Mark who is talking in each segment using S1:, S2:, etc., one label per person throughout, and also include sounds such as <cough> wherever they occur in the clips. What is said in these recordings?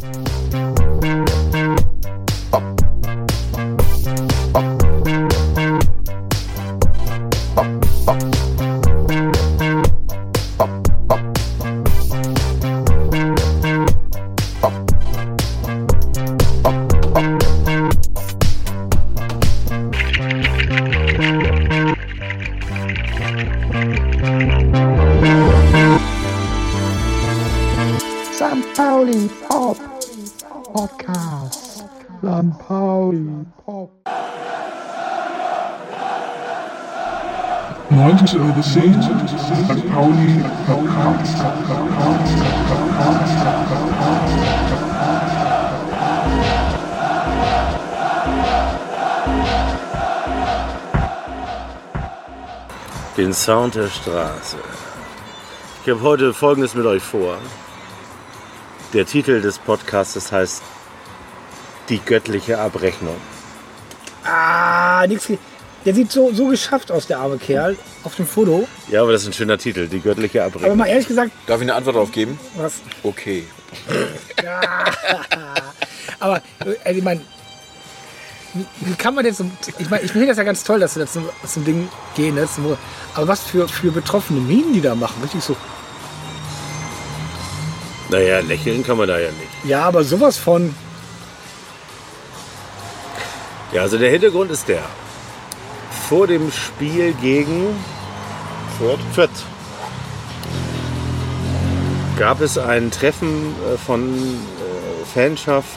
S1: St.
S2: 90 Euro 10, St. Pauli.
S3: Den Sound der Straße. Ich habe heute Folgendes mit euch vor. Der Titel des Podcasts heißt Die göttliche Abrechnung.
S4: Ah, nix. Der sieht so, so geschafft aus, der arme Kerl, auf dem Foto.
S3: Ja, aber das ist ein schöner Titel, die göttliche
S4: Aber
S3: Abrechnung.
S4: mal ehrlich gesagt,
S5: Darf ich eine Antwort darauf geben?
S4: was.
S5: Okay.
S4: Aber, äh, also ich meine, wie, wie kann man jetzt so. Ich meine, ich finde das ja ganz toll, dass sie das zum, zum Ding gehen. Ne, zum, aber was für, für betroffene Minen die da machen. Richtig so.
S3: Naja, lächeln kann man da ja nicht.
S4: Ja, aber sowas von.
S3: Ja, also der Hintergrund ist der. Vor dem Spiel gegen
S5: Fürth?
S3: Fürth gab es ein Treffen äh, von äh, Fanschaft,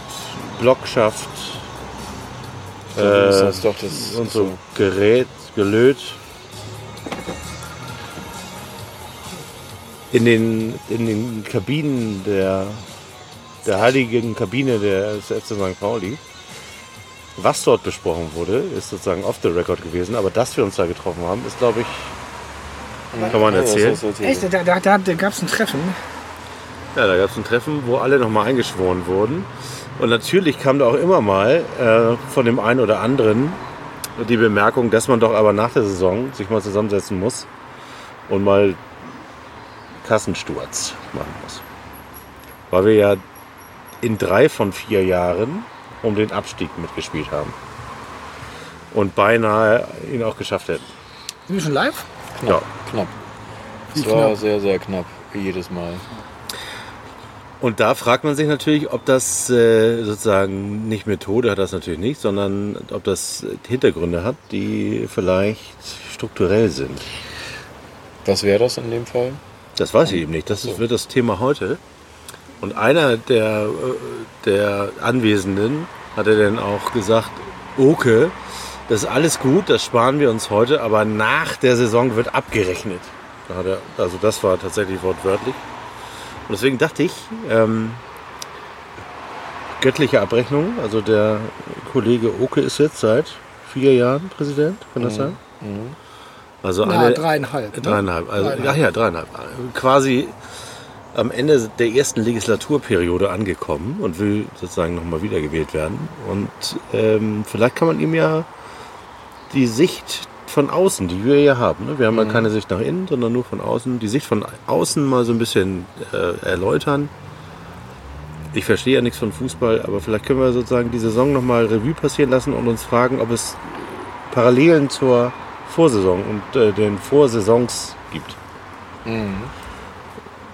S3: Blockschaft
S5: So,
S3: Äh,
S5: doch das.
S3: und so Gerät, Gelöt. In den, in den Kabinen der, der heiligen Kabine der FC St. Pauli. Was dort besprochen wurde, ist sozusagen off the record gewesen, aber dass wir uns da getroffen haben, ist, glaube ich, kann man erzählen.
S4: Echt, da, da, da, da gab es ein Treffen.
S3: Ja, da gab es ein Treffen, wo alle nochmal eingeschworen wurden. Und natürlich kam da auch immer mal äh, von dem einen oder anderen die Bemerkung, dass man doch aber nach der Saison sich mal zusammensetzen muss und mal Kassensturz machen muss. Weil wir ja in drei von vier Jahren um den Abstieg mitgespielt haben. Und beinahe ihn auch geschafft hätten.
S4: Sind wir schon live?
S3: Ja.
S5: Knapp. Es war
S4: knapp?
S5: sehr, sehr knapp. Wie jedes Mal.
S3: Und da fragt man sich natürlich, ob das äh, sozusagen nicht Methode hat, das natürlich nicht, sondern ob das Hintergründe hat, die vielleicht strukturell sind.
S5: Was wäre das in dem Fall?
S3: Das weiß ich eben nicht. Das ist, wird das Thema heute. Und einer der, äh, der Anwesenden hatte dann auch gesagt, okay, das ist alles gut, das sparen wir uns heute, aber nach der Saison wird abgerechnet. Da hat er, also das war tatsächlich wortwörtlich. Und deswegen dachte ich, ähm, göttliche Abrechnung, also der Kollege Oke ist jetzt seit vier Jahren Präsident, kann das sein? Also
S4: Ja,
S3: eine,
S4: dreieinhalb. Ne?
S3: Dreieinhalb. Also,
S4: Dreieinhalb.
S3: Ach ja, dreieinhalb. Quasi am Ende der ersten Legislaturperiode angekommen und will sozusagen nochmal wiedergewählt werden. Und ähm, vielleicht kann man ihm ja die Sicht von außen, die wir ja haben, ne? wir haben ja keine Sicht nach innen, sondern nur von außen, die Sicht von außen mal so ein bisschen äh, erläutern. Ich verstehe ja nichts von Fußball, aber vielleicht können wir sozusagen die Saison nochmal Revue passieren lassen und uns fragen, ob es Parallelen zur Vorsaison und äh, den Vorsaisons gibt.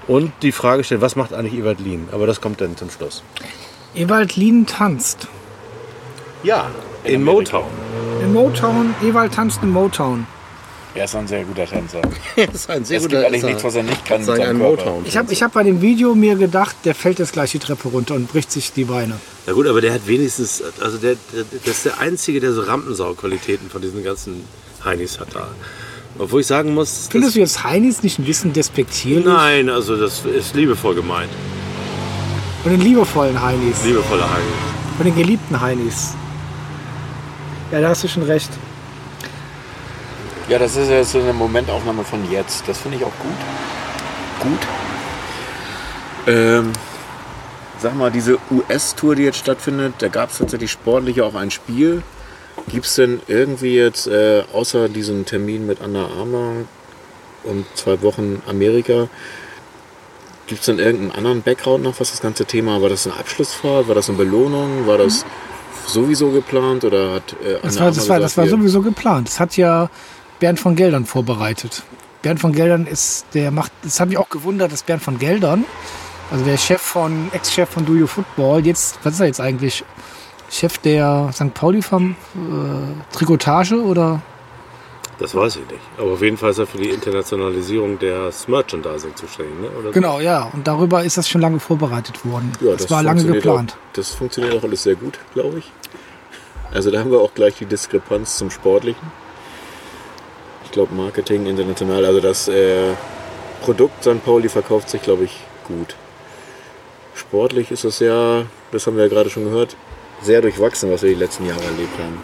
S3: Und die Frage stellen, was macht eigentlich Ewald Lien? Aber das kommt dann zum Schluss.
S4: Ewald Lien tanzt.
S3: Ja, in,
S5: In.
S3: Motown.
S4: In Motown, Ewald tanzt in Motown.
S5: Er ist ein sehr guter Tänzer.
S3: das <laughs> ist ein sehr
S5: Es gibt
S3: guter
S5: eigentlich nichts, was er nicht kann mit
S3: sagen,
S5: seinem
S3: ein
S5: Körper.
S3: Motown.
S4: Ich habe ich hab bei dem Video mir gedacht, der fällt jetzt gleich die Treppe runter und bricht sich die Beine.
S3: Ja gut, aber der hat wenigstens, also der, der, das ist der Einzige, der so Rampensau-Qualitäten von diesen ganzen Heinis hat da. Obwohl ich sagen muss,
S4: Findest du jetzt Heinis nicht ein bisschen despektierlich?
S3: nein, also das ist liebevoll gemeint.
S4: Von den liebevollen Heinis.
S3: Liebevolle Heinis.
S4: Von den geliebten Heinis. Ja, da hast du schon recht.
S5: Ja, das ist jetzt so eine Momentaufnahme von jetzt. Das finde ich auch gut. Gut. Ähm, sag mal, diese US-Tour, die jetzt stattfindet, da gab es tatsächlich sportlich auch ein Spiel. Gibt es denn irgendwie jetzt, äh, außer diesem Termin mit Anna Armour und zwei Wochen Amerika, Gibt es denn irgendeinen anderen Background noch, was das ganze Thema, war das eine Abschlussfahrt, war das eine Belohnung, war das sowieso geplant oder hat äh,
S4: Das
S5: Anna
S4: war, das, war,
S5: gesagt,
S4: das war sowieso geplant. Das hat ja Bernd von Geldern vorbereitet. Bernd von Geldern ist, der macht, das hat mich auch gewundert, dass Bernd von Geldern, also der Chef von, Ex-Chef von Do You Football, jetzt, was ist er jetzt eigentlich? Chef der St. Pauli vom äh, Trikotage oder?
S3: Das weiß ich nicht. Aber auf jeden Fall ist er für die Internationalisierung des Merchandising zuständig, ne? Oder?
S4: Genau, ja. Und darüber ist das schon lange vorbereitet worden.
S5: Ja,
S4: das, war lange geplant.
S5: Auch, das funktioniert auch alles sehr gut, glaube ich. Also da haben wir auch gleich die Diskrepanz zum Sportlichen. Ich glaube Marketing international, also das äh, Produkt St. Pauli verkauft sich, glaube ich, gut. Sportlich ist es ja, das haben wir ja gerade schon gehört, sehr durchwachsen, was wir die letzten Jahre erlebt haben.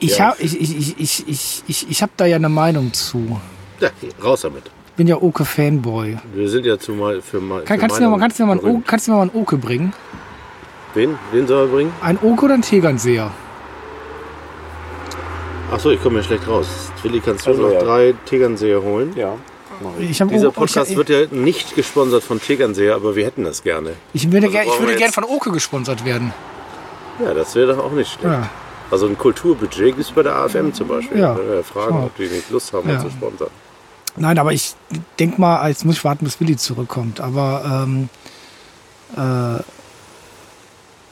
S4: Ich
S5: Ja.
S4: habe ich, ich, ich, ich, ich, ich, ich hab da ja eine Meinung zu.
S3: Ja, raus damit.
S4: Bin ja Oke-Fanboy.
S3: Wir sind ja zu mal für mal.
S4: Kann,
S3: für
S4: kannst, du mir mal, kannst, du mir mal einen kannst du mir mal einen Oke bringen?
S3: Wen? Wen soll er bringen?
S4: Ein Oke oder ein Tegernseher?
S3: Achso, ich komme ja schlecht raus. Willi, kannst du
S5: Also,
S3: noch
S5: ja.
S3: drei Tegernseher holen?
S5: Ja,
S4: Ich, hab
S3: Dieser Podcast
S4: ich,
S3: wird ja nicht gesponsert von Tegernseher, aber wir hätten das gerne.
S4: ich würde,
S3: Also
S4: gern, ich würde
S3: wir
S4: gern
S3: jetzt-
S4: von Oke gesponsert werden.
S3: Ja, das wäre doch auch nicht schlecht.
S4: Ja.
S3: Also ein Kulturbudget gibt es bei der AFM zum Beispiel.
S4: Ja.
S3: Wir fragen, ob die nicht Lust haben,
S4: Ja.
S3: uns zu sponsern.
S4: Nein, aber ich denk mal, jetzt muss ich warten, bis Willi zurückkommt. Aber ähm, äh,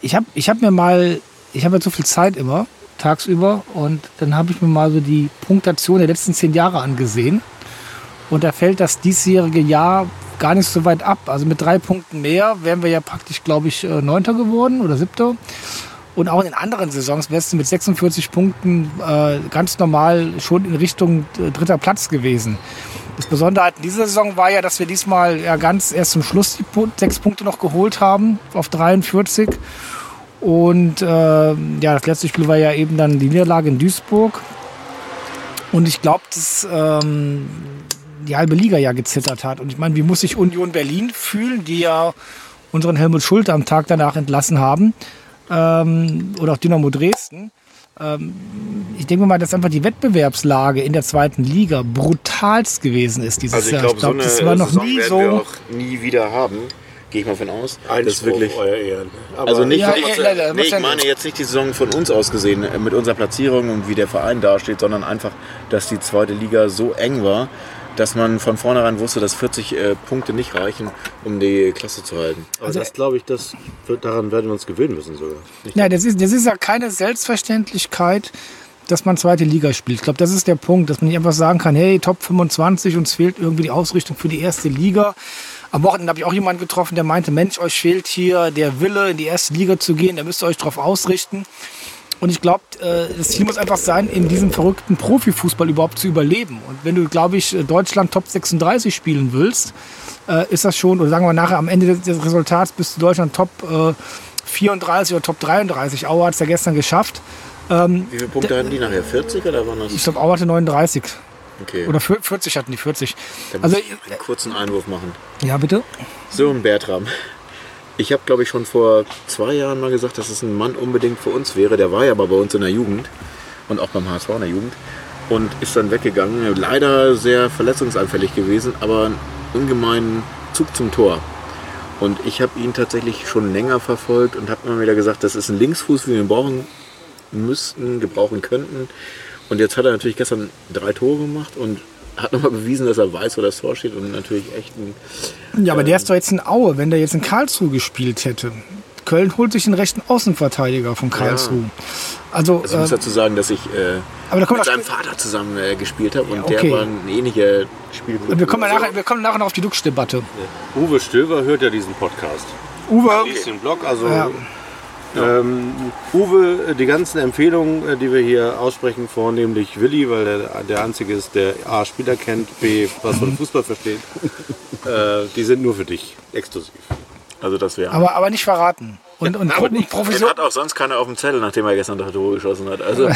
S4: ich habe ich hab mir mal, ich habe ja so viel Zeit immer, tagsüber, und dann habe ich mir mal so die Punktation der letzten zehn Jahre angesehen. Und da fällt das diesjährige Jahr gar nicht so weit ab. Also mit drei Punkten mehr wären wir ja praktisch, glaube ich, äh, Neunter geworden oder Siebter. Und auch in den anderen Saisons wärst du mit 46 Punkten äh, ganz normal schon in Richtung äh, dritter Platz gewesen. Das Besondere halt in dieser Saison war ja, dass wir diesmal ja ganz erst zum Schluss die sechs Punkte noch geholt haben auf 43. Und äh, ja, das letzte Spiel war ja eben dann die Niederlage in Duisburg. Und ich glaube, dass ähm, die halbe Liga ja gezittert hat. Und ich meine, wie muss sich Union Berlin fühlen, die ja unseren Helmut Schulte am Tag danach entlassen haben? Ähm, oder auch Dynamo Dresden. Ähm, ich denke mal, dass einfach die Wettbewerbslage in der zweiten Liga brutalst gewesen ist dieses
S5: Also ich
S4: Jahr.
S5: glaube, so
S4: glaub,
S5: eine
S4: das war noch
S5: Saison
S4: nie
S5: werden
S4: so.
S5: wir auch nie wieder haben. Gehe ich mal von aus. das ist wirklich.
S3: euer Ehren. Aber
S5: Also nicht,
S4: Ja,
S5: von uns,
S4: ja, leider,
S5: nee, ich meine jetzt nicht die Saison von uns aus gesehen, äh, mit unserer Platzierung und wie der Verein dasteht, sondern einfach, dass die zweite Liga so eng war, dass man von vornherein wusste, dass 40 äh, Punkte nicht reichen, um die Klasse zu halten.
S3: aber
S4: Also
S3: das glaube ich, das wird, daran werden wir uns gewöhnen müssen sogar.
S4: Ja, das ist, das ist ja keine Selbstverständlichkeit, dass man zweite Liga spielt. Ich glaube, das ist der Punkt, dass man nicht einfach sagen kann, hey, Top 25, uns fehlt irgendwie die Ausrichtung für die erste Liga. Am Wochenende habe ich auch jemanden getroffen, der meinte, Mensch, euch fehlt hier der Wille, in die erste Liga zu gehen, da müsst ihr euch drauf ausrichten. Und ich glaube, äh, das Ziel muss einfach sein, in diesem verrückten Profifußball überhaupt zu überleben. Und wenn du, glaube ich, Deutschland Top 36 spielen willst, äh, ist das schon, oder sagen wir nachher am Ende des, Resultats bist du Deutschland Top äh, 34 oder Top 33. Aue hat es ja gestern geschafft.
S5: Wie viele Punkte hatten die nachher? 40 oder waren das?
S4: Ich glaube, Aue hatte 39.
S5: Okay,
S4: Oder vier- 40 hatten die, 40.
S5: da muss
S4: Also,
S5: ich einen kurzen Einwurf machen.
S4: ja, bitte?
S5: So, ein Bertram. Ich habe, glaube ich, schon vor zwei Jahren mal gesagt, dass es ein Mann unbedingt für uns wäre. Der war ja aber bei uns in der Jugend und auch beim HSV in der Jugend und ist dann weggegangen. Leider sehr verletzungsanfällig gewesen, aber einen ungemeinen Zug zum Tor. Und ich habe ihn tatsächlich schon länger verfolgt und habe immer wieder gesagt, das ist ein Linksfuß, wie wir ihn brauchen müssten, gebrauchen könnten. Und jetzt hat er natürlich gestern drei Tore gemacht und hat nochmal bewiesen, dass er weiß, wo das Tor steht und natürlich echt ein
S4: Ja, aber der ist doch jetzt in Aue, wenn der jetzt in Karlsruhe gespielt hätte. Köln holt sich den rechten Außenverteidiger von Karlsruhe. Also,
S5: Also ich muss
S4: äh,
S5: dazu sagen, dass ich äh,
S4: aber da
S5: mit seinem Vater zusammen äh, gespielt habe und
S4: Ja, okay.
S5: der war ein ähnlicher Spielkultur.
S4: wir kommen,
S5: Also,
S4: nachher, wir kommen nachher noch auf die Duxch-Debatte.
S3: Uwe Stöver hört ja diesen Podcast.
S4: Uwe,
S3: Liest den Blog, also
S4: Ja.
S3: Ähm, Uwe, die ganzen Empfehlungen, äh, die wir hier aussprechen, vornehmlich Willi, weil der der Einzige ist, der A, Spieler kennt, B, was von Fußball versteht, <laughs> äh, die sind nur für dich, exklusiv.
S5: also das wäre.
S4: aber, aber nicht verraten. Und, und, und
S3: nicht.
S4: Provision,
S5: Den hat auch sonst keiner auf dem Zettel, nachdem er gestern das Tor geschossen hat. Also <laughs>
S3: Ja,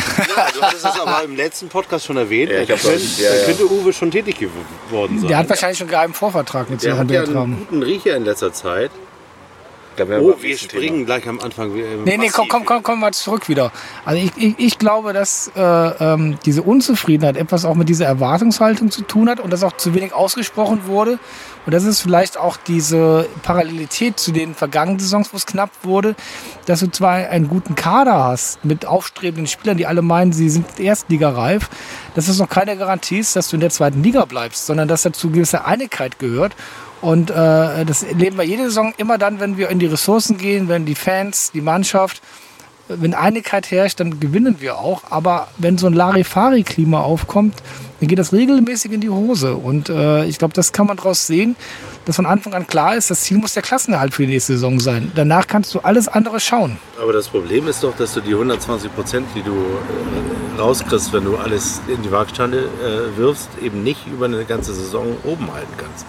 S3: du hattest es aber im letzten Podcast schon erwähnt.
S5: Ja, ich
S3: da könnte,
S5: ja,
S3: da
S5: ja.
S3: könnte Uwe schon tätig geworden sein.
S4: der hat wahrscheinlich schon einen geheimen Vorvertrag mit
S3: Der hat ja einen guten Riecher in letzter Zeit. Oh, wir springen gleich am Anfang. äh,
S4: Nee, nee, komm, komm, komm, komm mal zurück wieder. Also ich, ich, ich glaube, dass äh, ähm, diese Unzufriedenheit etwas auch mit dieser Erwartungshaltung zu tun hat und dass auch zu wenig ausgesprochen wurde. Und das ist vielleicht auch diese Parallelität zu den vergangenen Saisons, wo es knapp wurde, dass du zwar einen guten Kader hast mit aufstrebenden Spielern, die alle meinen, sie sind erstligareif, dass es noch keine Garantie ist, dass du in der zweiten Liga bleibst, sondern dass dazu gewisse Einigkeit gehört. Und äh, das erleben wir jede Saison immer dann, wenn wir in die Ressourcen gehen, wenn die Fans, die Mannschaft, wenn Einigkeit herrscht, dann gewinnen wir auch. Aber wenn so ein Larifari-Klima aufkommt, dann geht das regelmäßig in die Hose. Und äh, ich glaube, das kann man daraus sehen, dass von Anfang an klar ist, das Ziel muss der Klassenerhalt für die nächste Saison sein. Danach kannst du alles andere schauen.
S3: Aber das Problem ist doch, dass du die 120 Prozent, die du äh, rauskriegst, wenn du alles in die Waagstande äh, wirfst, eben nicht über eine ganze Saison oben halten kannst.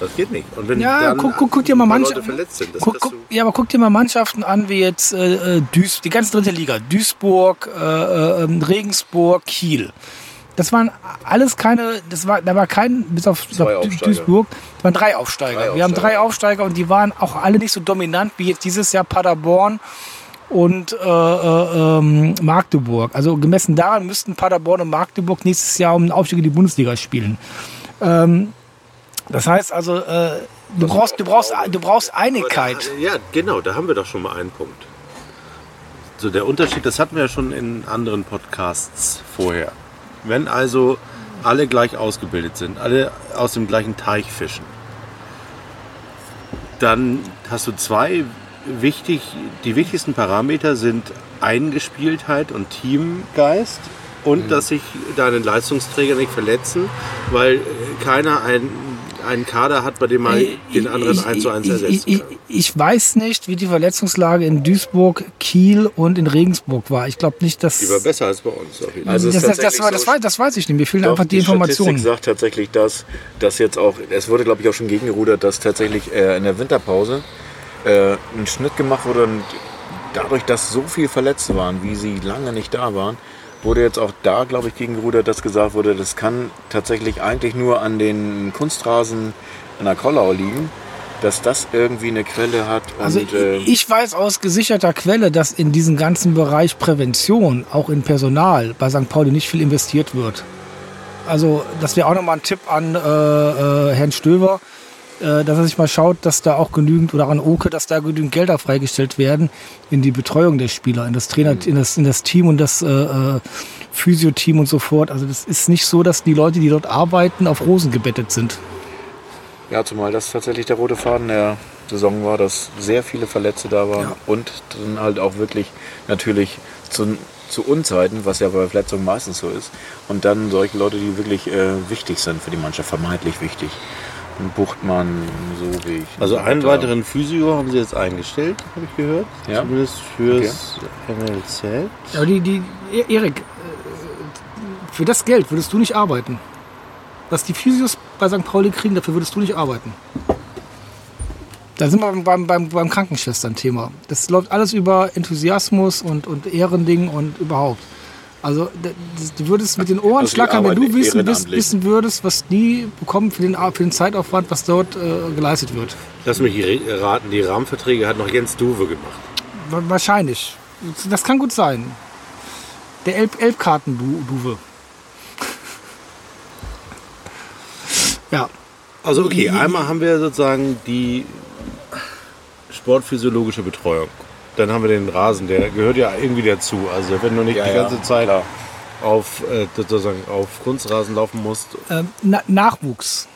S3: Das geht nicht. Und wenn
S4: Ja,
S3: dann
S4: guck, guck, guck dir mal
S3: Leute verletzt sind,
S4: guck, guck, ja, aber guck dir mal Mannschaften an, wie jetzt äh, äh, Duis, die ganze dritte Liga, Duisburg, äh, äh, ähm, Regensburg, Kiel. Das waren alles keine, das war, da war kein, bis auf Du-
S5: Aufsteiger.
S4: Duisburg, das waren drei Aufsteiger.
S5: Drei
S4: Wir haben
S5: Aufsteiger.
S4: drei Aufsteiger und die waren auch alle nicht so dominant wie jetzt dieses Jahr Paderborn und äh, äh, ähm, Magdeburg. Also gemessen daran müssten Paderborn und Magdeburg nächstes Jahr um den Aufstieg in die Bundesliga spielen. Ähm, das heißt also, äh, du brauchst, du brauchst, du brauchst Einigkeit.
S3: Da- Ja, genau, da haben wir doch schon mal einen Punkt. So, der Unterschied, das hatten wir ja schon in anderen Podcasts vorher. Wenn also alle gleich ausgebildet sind, alle aus dem gleichen Teich fischen, dann hast du zwei wichtig, die wichtigsten Parameter sind Eingespieltheit und Teamgeist und dass sich deine Leistungsträger nicht verletzen, weil äh, keiner ein, einen Kader hat, bei dem man den anderen
S4: Ich-
S3: eins zu eins
S4: ich,
S3: ersetzen
S4: ich, ich, ich weiß nicht, wie die Verletzungslage in Duisburg, Kiel und in Regensburg war. Ich glaube nicht, dass.
S3: Die war besser als bei uns.
S5: Also es
S4: das, das, das, war, das, weiß, das weiß ich nicht. Mir fehlen
S5: Doch,
S4: einfach die, Informationen.
S5: Statistik sagt tatsächlich, dass, dass jetzt auch, es wurde glaube ich auch schon gegengerudert, dass tatsächlich äh, in der Winterpause äh, ein Schnitt gemacht wurde und dadurch, dass so viel Verletzte waren, wie sie lange nicht da waren, wurde jetzt auch da, glaube ich, gegengerudert, dass gesagt wurde, das kann tatsächlich eigentlich nur an den Kunstrasen in der Kollau liegen, dass das irgendwie eine Quelle hat. Und,
S4: Also
S5: äh,
S4: ich weiß aus gesicherter Quelle, dass in diesem ganzen Bereich Prävention, auch in Personal, bei St. Pauli nicht viel investiert wird. Also das wäre auch nochmal ein Tipp an äh, äh, Herrn Stöver, äh, dass er sich mal schaut, dass da auch genügend, oder an Oke, dass da genügend Gelder freigestellt werden in die Betreuung der Spieler, in das Trainer, in das, in das Team und das äh, äh, Physio-Team und so fort. Also das ist nicht so, dass die Leute, die dort arbeiten, auf Rosen gebettet sind.
S5: Ja, zumal das tatsächlich der rote Faden der Saison war, dass sehr viele Verletzte da waren
S4: Ja.
S5: und dann halt auch wirklich natürlich zu, zu Unzeiten, was ja bei Verletzungen meistens so ist, und dann solche Leute, die wirklich äh, wichtig sind für die Mannschaft, vermeintlich wichtig. Ein Buchtmann, so wie ich.
S3: Also einen weiteren Physio haben sie jetzt eingestellt, habe ich gehört.
S5: Ja.
S3: Zumindest fürs NLZ.
S4: Aber die, die, E- Erik, äh, für das Geld würdest du nicht arbeiten. Was die Physios bei St. Pauli kriegen, dafür würdest du nicht arbeiten. Da sind wir beim, beim, beim Krankenschwestern-Thema. Das läuft alles über Enthusiasmus und, und Ehrending und überhaupt. Also du würdest mit den Ohren
S5: Also
S4: schlackern, wenn du wissen, wissen würdest, was die bekommen für den, für den Zeitaufwand, was dort äh, geleistet wird.
S3: Lass mich raten, die Rahmenverträge hat noch Jens Duwe gemacht.
S4: Wa- Wahrscheinlich. Das kann gut sein. Der Elb Elbkarten-Duwe. <laughs> Ja,
S3: Also okay, einmal haben wir sozusagen die sportphysiologische Betreuung. Dann haben wir den Rasen, der gehört ja irgendwie dazu. Also wenn du nicht
S5: Ja,
S3: die
S5: ja,
S3: ganze Zeit
S5: klar.
S3: auf, äh, sozusagen auf Kunstrasen laufen musst.
S4: ähm, Na Nachwuchs.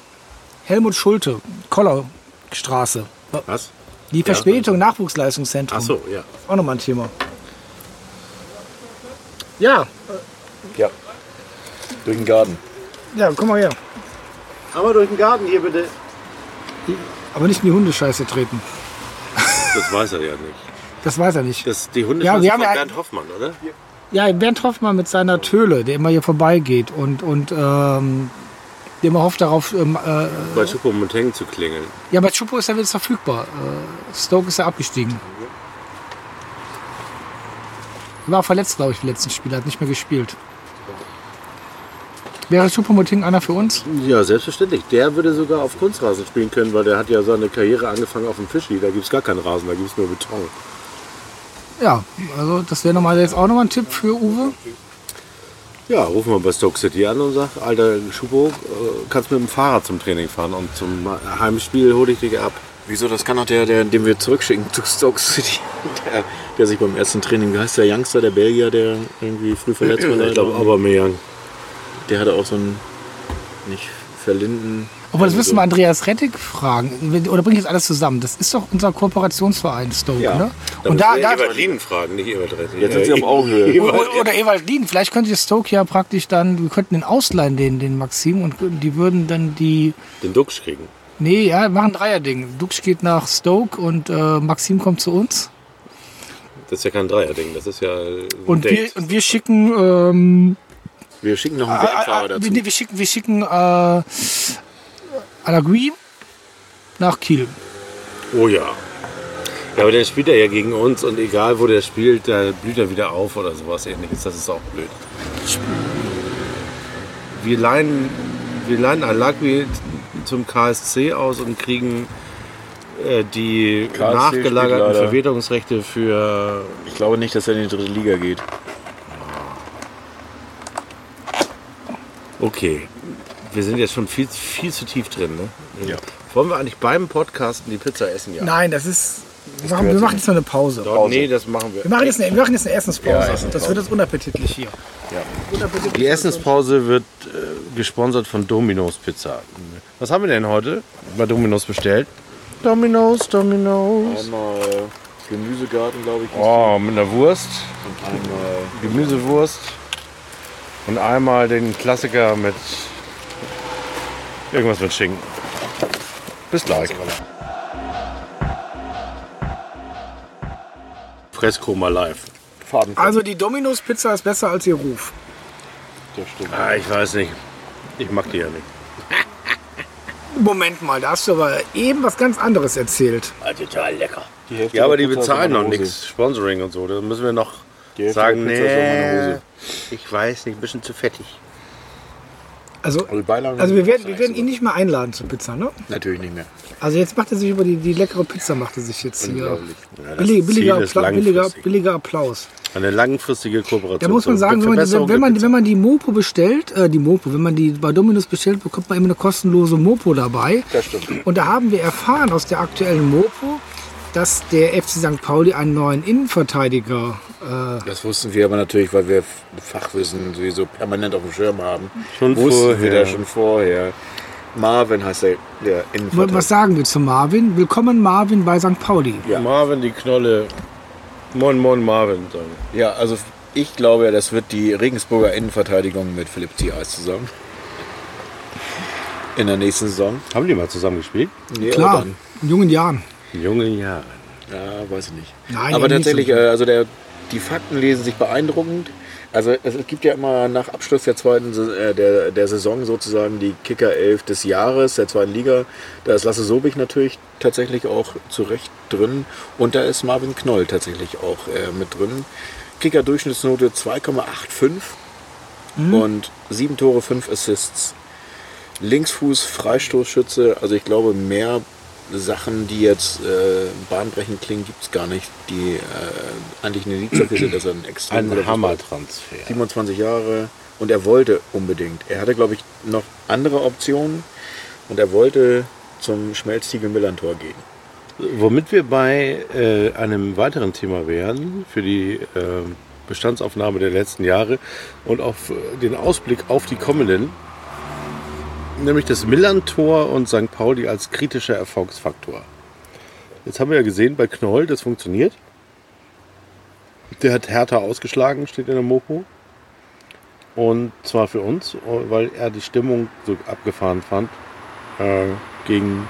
S4: Helmut Schulte, Kollerstraße.
S3: Was?
S4: Die Verspätung Nachwuchsleistungszentrum.
S3: Ach so, ja.
S4: Auch nochmal ein Thema. Ja,
S5: Ja. Durch den Garten.
S4: ja, komm mal her.
S3: Aber durch den Garten hier bitte.
S4: Aber nicht in die Hundescheiße treten.
S3: Das weiß er ja nicht.
S4: Das weiß er nicht.
S3: Das, die Hunde
S4: Ja,
S3: von
S4: haben ja-
S3: Bernd Hoffmann, oder?
S4: Ja, Bernd Hoffmann mit seiner Töle, der immer hier vorbeigeht und, und ähm, der immer hofft darauf, ähm, äh,
S3: Bei Chupo Monteng zu klingeln.
S4: Ja, bei Chupo ist er wieder verfügbar. Äh, Stoke ist ja abgestiegen. War verletzt, glaube ich, im letzten Spiel, hat nicht mehr gespielt. Wäre Choupo-Moting einer für uns?
S3: Ja, selbstverständlich. Der würde sogar auf Kunstrasen spielen können, weil der hat ja seine Karriere angefangen auf dem Fischi. Da gibt es gar keinen Rasen, da gibt es nur Beton.
S4: Ja, also das wäre nochmal jetzt auch nochmal ein Tipp für Uwe.
S3: Ja, rufen wir bei Stoke City an und sag, alter Schubo, äh, kannst mit dem Fahrrad zum Training fahren und zum Heimspiel hole ich dich ab.
S5: Wieso? Das kann auch der, der, den wir zurückschicken zu Stoke City. <laughs> Der, der sich beim ersten Training, wie heißt der Youngster, der Belgier, der irgendwie früh verletzt war?
S3: Ich glaube, Aubameyang.
S5: Der hatte auch so einen, nicht verlinden.
S4: Obwohl, das
S5: also
S4: müssen wir Andreas Rettig fragen. Oder bringe ich jetzt alles zusammen? Das ist doch unser Kooperationsverein Stoke,
S5: Ja.
S4: ne? Und da, da,
S3: Ewald Lienen fragen, nicht Ewald Rettig.
S5: Jetzt sind sie auf Augenhöhe.
S4: oder, oder Ewald Lien. Vielleicht könnte Stoke ja praktisch dann, wir könnten den ausleihen, den, den Maxim, und die würden dann die,
S3: Den Duxch kriegen.
S4: nee, ja, machen ein Dreierding. Dux geht nach Stoke und äh, Maxim kommt zu uns.
S3: Das ist ja kein Dreierding, das ist ja ein
S4: Und wir,
S3: Date.
S4: und wir schicken, ähm,
S5: Wir schicken noch einen
S4: äh,
S5: Weltfahrer
S4: äh,
S5: dazu.
S4: nee, wir schicken, wir schicken äh, Alagui nach Kiel.
S3: Oh ja. Ja, aber der spielt ja gegen uns und egal wo der spielt, da blüht er wieder auf oder sowas ähnliches. Das ist auch blöd. Wir leihen, wir leihen Alagui zum KSC aus und kriegen äh, die
S5: KSC
S3: nachgelagerten. Verwertungsrechte für.
S5: Ich glaube nicht, dass er in die dritte Liga geht.
S3: Okay. Wir sind jetzt schon viel, viel zu tief drin, ne?
S5: Ja.
S3: Wollen wir eigentlich beim Podcasten die Pizza essen? Ja.
S4: Nein, das ist. Wir machen, wir machen jetzt noch eine Pause.
S3: Doch, nee, das machen wir.
S4: Wir machen jetzt eine, wir machen jetzt eine Essenspause.
S5: Ja, Essenspause.
S4: Das wird jetzt unappetitlich hier.
S3: Die Essenspause wird äh, gesponsert von Domino's Pizza. Was haben wir denn heute bei Domino's bestellt? Domino's, Domino's.
S5: Einmal Gemüsegarten, glaube ich.
S3: Oh, mit einer Wurst,
S5: Und einmal
S3: Gemüsewurst und einmal den Klassiker mit irgendwas mit Schinken. Bis gleich. Fresco live.
S5: Faden.
S4: Also die Domino's Pizza ist besser als ihr Ruf.
S5: das stimmt.
S3: Ah, ich weiß nicht. Ich mag die ja nicht.
S4: Moment mal, da hast du aber eben was ganz anderes erzählt.
S3: total lecker. Ja, aber die bezahlen noch nichts. Sponsoring und so. Da müssen wir noch
S5: Die Hälfte
S3: sagen,
S5: der Pizza ist in meiner
S3: nee,
S5: Hose.
S3: ich weiß nicht, ein bisschen zu fettig.
S4: Also,
S5: Also,
S4: also wir werden, wir werden ihn nicht mehr einladen zur Pizza, ne?
S5: Natürlich nicht mehr.
S4: Also jetzt macht er sich über die, die leckere Pizza macht er sich jetzt hier.
S3: Ja,
S4: Billig, billiger, Appla billiger, billiger Applaus.
S3: Eine langfristige Kooperation.
S4: Da muss man sagen, wenn man, die, wenn, man, wenn man die Mopo bestellt, äh, die Mopo, wenn man die bei Dominus bestellt, bekommt man immer eine kostenlose Mopo dabei.
S5: Das stimmt.
S4: Und da haben wir erfahren aus der aktuellen Mopo, dass der FC St. Pauli einen neuen Innenverteidiger
S5: Das wussten wir aber natürlich, weil wir Fachwissen sowieso permanent auf dem Schirm haben.
S3: Schon
S5: wussten wir
S3: vorher.
S5: das schon vorher. Marvin heißt der, der
S4: Was
S5: Innenverteidiger.
S4: sagen wir zu Marvin? Willkommen Marvin bei St. Pauli.
S5: Ja.
S3: Marvin, die Knolle. Moin, moin, Marvin.
S5: Ja, also ich glaube, das wird die Regensburger Innenverteidigung mit Philipp Ziereis zusammen. In der nächsten Saison.
S3: Haben die mal zusammen gespielt?
S5: Nee,
S4: Klar, in jungen Jahren.
S3: In jungen Jahren.
S5: Ja, weiß ich nicht.
S4: Nein,
S5: aber tatsächlich,
S4: so.
S5: äh, also der, die Fakten lesen sich beeindruckend. Also es gibt ja immer nach Abschluss der zweiten äh, der, der Saison sozusagen die Kicker 11 des Jahres der zweiten Liga. Da ist Lasse Sobich natürlich tatsächlich auch zu Recht drin und da ist Marvin Knoll tatsächlich auch äh, mit drin. Kicker Durchschnittsnote 2,85 und sieben Tore, fünf Assists. Linksfuß, Freistoßschütze, also ich glaube mehr Sachen, die jetzt äh, bahnbrechend klingen, gibt es gar nicht, die äh, eigentlich eine dafür sind, er ein extrem
S3: Ein Hammertransfer.
S5: 27 Jahre und er wollte unbedingt. Er hatte, glaube ich, noch andere Optionen und er wollte zum Schmelztiegel Millantor gehen.
S3: Womit wir bei äh, einem weiteren Thema wären, für die äh, Bestandsaufnahme der letzten Jahre und auf den Ausblick auf die kommenden, nämlich das Millantor und St. Pauli als kritischer Erfolgsfaktor. Jetzt haben wir ja gesehen bei Knoll, das funktioniert. Der hat Hertha ausgeschlagen, steht in der Mopo. Und zwar für uns, weil er die Stimmung so abgefahren fand äh, gegen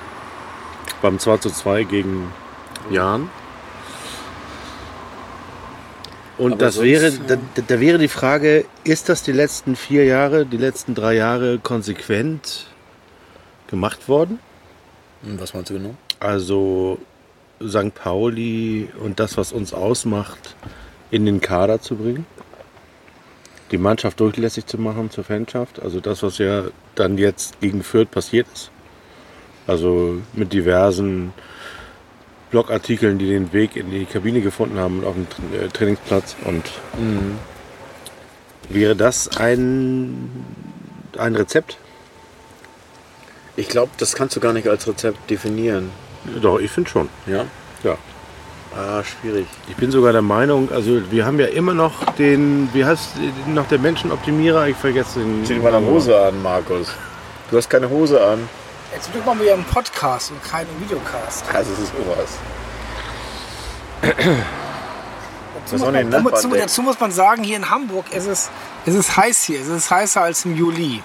S3: beim 2 zu 2 gegen Jan. Und
S5: Aber
S3: das
S5: sonst,
S3: wäre, da, da wäre die Frage, ist das die letzten vier Jahre, die letzten drei Jahre konsequent gemacht worden?
S5: Hm, Was meinst du genau?
S3: Also St. Pauli und das, was uns ausmacht, in den Kader zu bringen? Die Mannschaft durchlässig zu machen zur Fanschaft. Also das, was ja dann jetzt gegen Fürth passiert ist. Also mit diversen Blogartikeln, die den Weg in die Kabine gefunden haben und auf dem Tra- äh, Trainingsplatz. Und wäre das ein, ein Rezept?
S5: Ich glaube, das kannst du gar nicht als Rezept definieren.
S3: Doch, ich finde schon.
S5: Ja?
S3: Ja.
S5: Ah, schwierig.
S3: Ich bin sogar der Meinung, also wir haben ja immer noch den, wie heißt noch der Menschenoptimierer? Ich vergesse den.
S5: Zieh mal eine Hose an, Markus. Du hast keine Hose an.
S4: Jetzt sind wir wieder im Podcast und keinen Videocast.
S5: Also, das ist sowas.
S4: Dazu, muss man, dazu, dazu muss man sagen, hier in Hamburg ist es, es ist heiß hier. Es ist heißer als im Juli.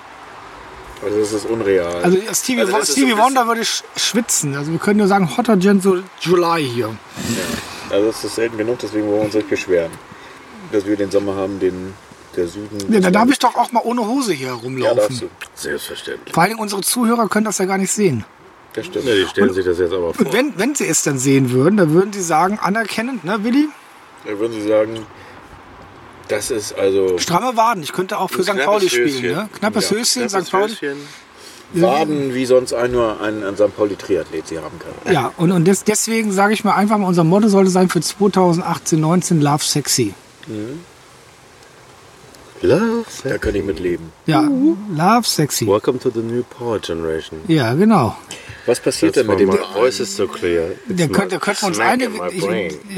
S5: Also, das ist unreal.
S4: Also Stevie,
S5: Also
S4: Stevie
S5: so
S4: Wonder würde sch schwitzen. Also wir können nur sagen Hotter Gen so July hier.
S5: Also das ist selten genug, deswegen wollen wir uns nicht beschweren. Dass wir den Sommer haben, den der Süden.
S4: Ja, dann darf ich doch auch mal ohne Hose hier
S5: Ja,
S4: rumlaufen.
S5: darfst du.
S3: Selbstverständlich.
S4: Vor allem unsere Zuhörer können das ja gar nicht sehen.
S5: Das stimmt.
S3: Ja, die stellen sich das jetzt aber vor.
S4: Und wenn, wenn sie es dann sehen würden, dann würden sie sagen, anerkennend, ne, Willi?
S5: Da würden sie sagen, das ist also
S4: Stramme Waden. Ich könnte auch für St. Pauli spielen.
S5: Höschen.
S4: Ne? Knappes
S5: Ja,
S4: Höschen,
S3: Knappes
S4: St. Pauli.
S3: Höschen.
S5: Waden, wie sonst ein nur ein, ein St. Pauli-Triathlet sie haben kann.
S4: Ja, und, und des, deswegen sage ich mal einfach mal, unser Motto sollte sein für 2018, 19 Love Sexy.
S3: Love.
S5: Da könnte ich mit leben.
S4: Ja, Love Sexy.
S3: Welcome to the new power generation.
S4: Ja, genau.
S5: Was passiert denn mit dem
S3: my voice is so clear.
S4: Da könnte, wir uns eine,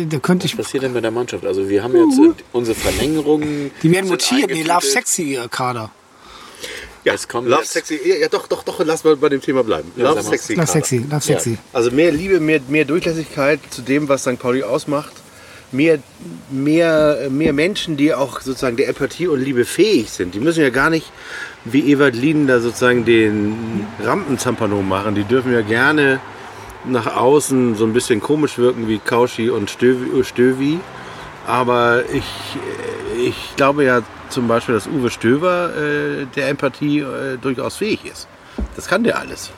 S4: da könnte ich,
S5: Was passiert denn mit der Mannschaft? Also wir haben jetzt äh, unsere Verlängerungen.
S4: die werden mutiert, nee, Love. Sexy Kader.
S3: Ja,
S5: Es kommt
S3: Love
S5: jetzt-
S3: sexy. Ja, doch, doch, doch, lass mal bei dem Thema bleiben.
S5: Ja,
S3: Love sexy.
S4: Love. Sexy, Love Sexy.
S3: Also mehr Liebe, mehr, mehr Durchlässigkeit zu dem, was St. Pauli ausmacht. Mehr, mehr, mehr Menschen, die auch sozusagen der Empathie und Liebe fähig sind. Die müssen ja gar nicht wie Ewald Lien da sozusagen den Rampenzampano machen. Die dürfen ja gerne nach außen so ein bisschen komisch wirken wie Kauschi und Stövi. Stövi. Aber ich, ich glaube ja zum Beispiel, dass Uwe Stöver äh, der Empathie äh, durchaus fähig ist. Das kann der alles.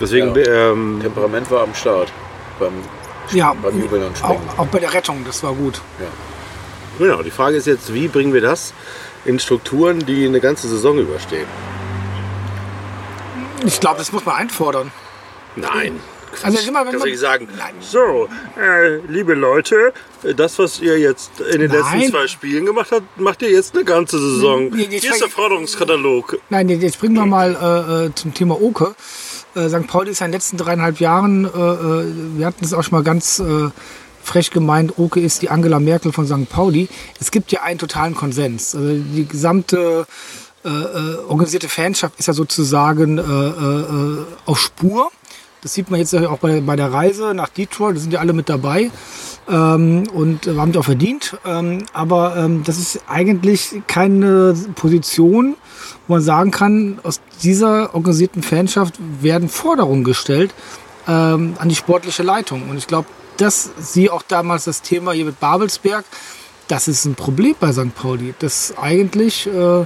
S3: Deswegen,
S5: Ja.
S3: ähm,
S5: Temperament war am Start. Beim,
S4: Ja,
S5: beim Jubeln und
S4: auch,
S5: Springen.
S4: auch bei der Rettung, das war gut.
S3: genau, die Frage ist jetzt, wie bringen wir das in Strukturen, die eine ganze Saison überstehen?
S4: Ich glaube, das muss man einfordern.
S3: Nein.
S4: Also immer, wenn
S3: Kannst du
S4: man,
S3: nicht sagen,
S4: Nein.
S3: so, äh, liebe Leute, das, was ihr jetzt in den
S4: Nein.
S3: letzten zwei Spielen gemacht habt, macht ihr jetzt eine ganze Saison.
S4: Nee,
S3: Hier ist der Forderungskatalog.
S4: Nein, jetzt bringen wir mal äh, äh, zum Thema Oke. Äh, St. Pauli ist ja in den letzten dreieinhalb Jahren, äh, äh, wir hatten es auch schon mal ganz äh, frech gemeint, Oke ist die Angela Merkel von St. Pauli. Es gibt ja einen totalen Konsens. Also die gesamte äh, äh, organisierte Fanschaft ist ja sozusagen äh, äh, auf Spur. Das sieht man jetzt auch bei, bei der Reise nach Detroit, da sind ja alle mit dabei ähm, und äh, haben die auch verdient. Ähm, aber ähm, das ist eigentlich keine Position, wo man sagen kann, aus dieser organisierten Fanschaft werden Forderungen gestellt ähm, an die sportliche Leitung. Und ich glaube, dass sie auch damals das Thema hier mit Babelsberg, das ist ein Problem bei St. Pauli, dass eigentlich äh,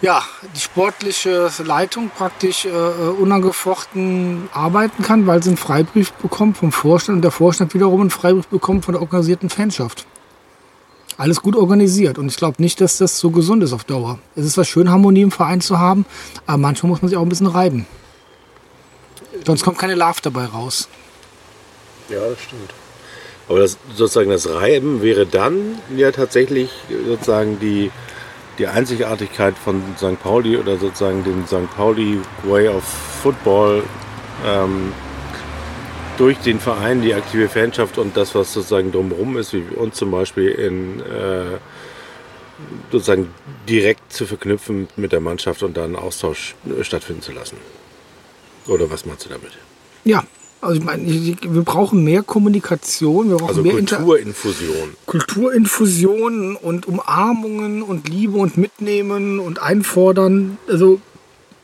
S4: ja, die sportliche Leitung praktisch äh, unangefochten arbeiten kann, weil sie einen Freibrief bekommt vom Vorstand und der Vorstand wiederum einen Freibrief bekommt von der organisierten Fanschaft. Alles gut organisiert und ich glaube nicht, dass das so gesund ist auf Dauer. Es ist zwar schön, Harmonie im Verein zu haben, aber manchmal muss man sich auch ein bisschen reiben. Sonst kommt keine Love dabei raus.
S5: Ja, das stimmt.
S3: Aber das, sozusagen das Reiben wäre dann ja tatsächlich sozusagen die, die Einzigartigkeit von St. Pauli oder sozusagen den St. Pauli Way of Football ähm, durch den Verein, die aktive Fanschaft und das, was sozusagen drumherum ist, wie uns zum Beispiel in äh, sozusagen direkt zu verknüpfen mit der Mannschaft und dann einen Austausch äh, stattfinden zu lassen. Oder was meinst du damit?
S4: Ja, also ich meine, wir brauchen mehr Kommunikation, wir brauchen
S3: Also
S4: mehr Inter
S3: Kulturinfusion.
S4: Und Umarmungen und Liebe und Mitnehmen und Einfordern. Also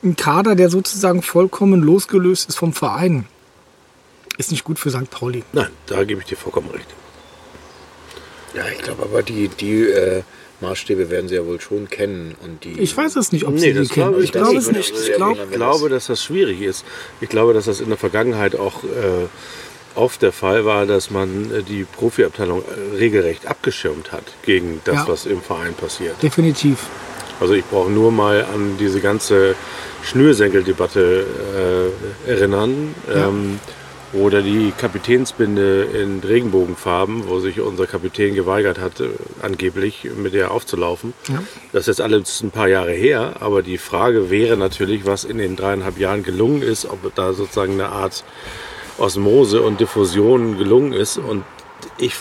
S4: ein Kader, der sozusagen vollkommen losgelöst ist vom Verein, ist nicht gut für St. Pauli.
S3: Nein, da gebe ich dir vollkommen recht.
S5: Ja, ich glaube aber die, die äh, Maßstäbe werden sie ja wohl schon kennen. Und die,
S4: Ich weiß es nicht, ob
S3: Nee,
S4: sie die
S3: das
S4: kennen.
S3: glaube
S4: Ich
S3: ich
S4: glaube es nicht. Ich glaube,
S3: Ich glaube, dass das schwierig ist. Ich glaube, dass das in der Vergangenheit auch äh, oft der Fall war, dass man äh, die Profiabteilung äh, regelrecht abgeschirmt hat gegen das,
S4: Ja.
S3: was im Verein passiert.
S4: Definitiv.
S3: Also ich brauche nur mal an diese ganze Schnürsenkeldebatte äh, erinnern.
S4: Ja.
S3: Ähm, oder die Kapitänsbinde in Regenbogenfarben, wo sich unser Kapitän geweigert hat, äh, angeblich mit der aufzulaufen.
S4: Ja.
S3: Das ist jetzt alles ein paar Jahre her, aber die Frage wäre natürlich, was in den dreieinhalb Jahren gelungen ist, ob da sozusagen eine Art Osmose und Diffusion gelungen ist. Und ich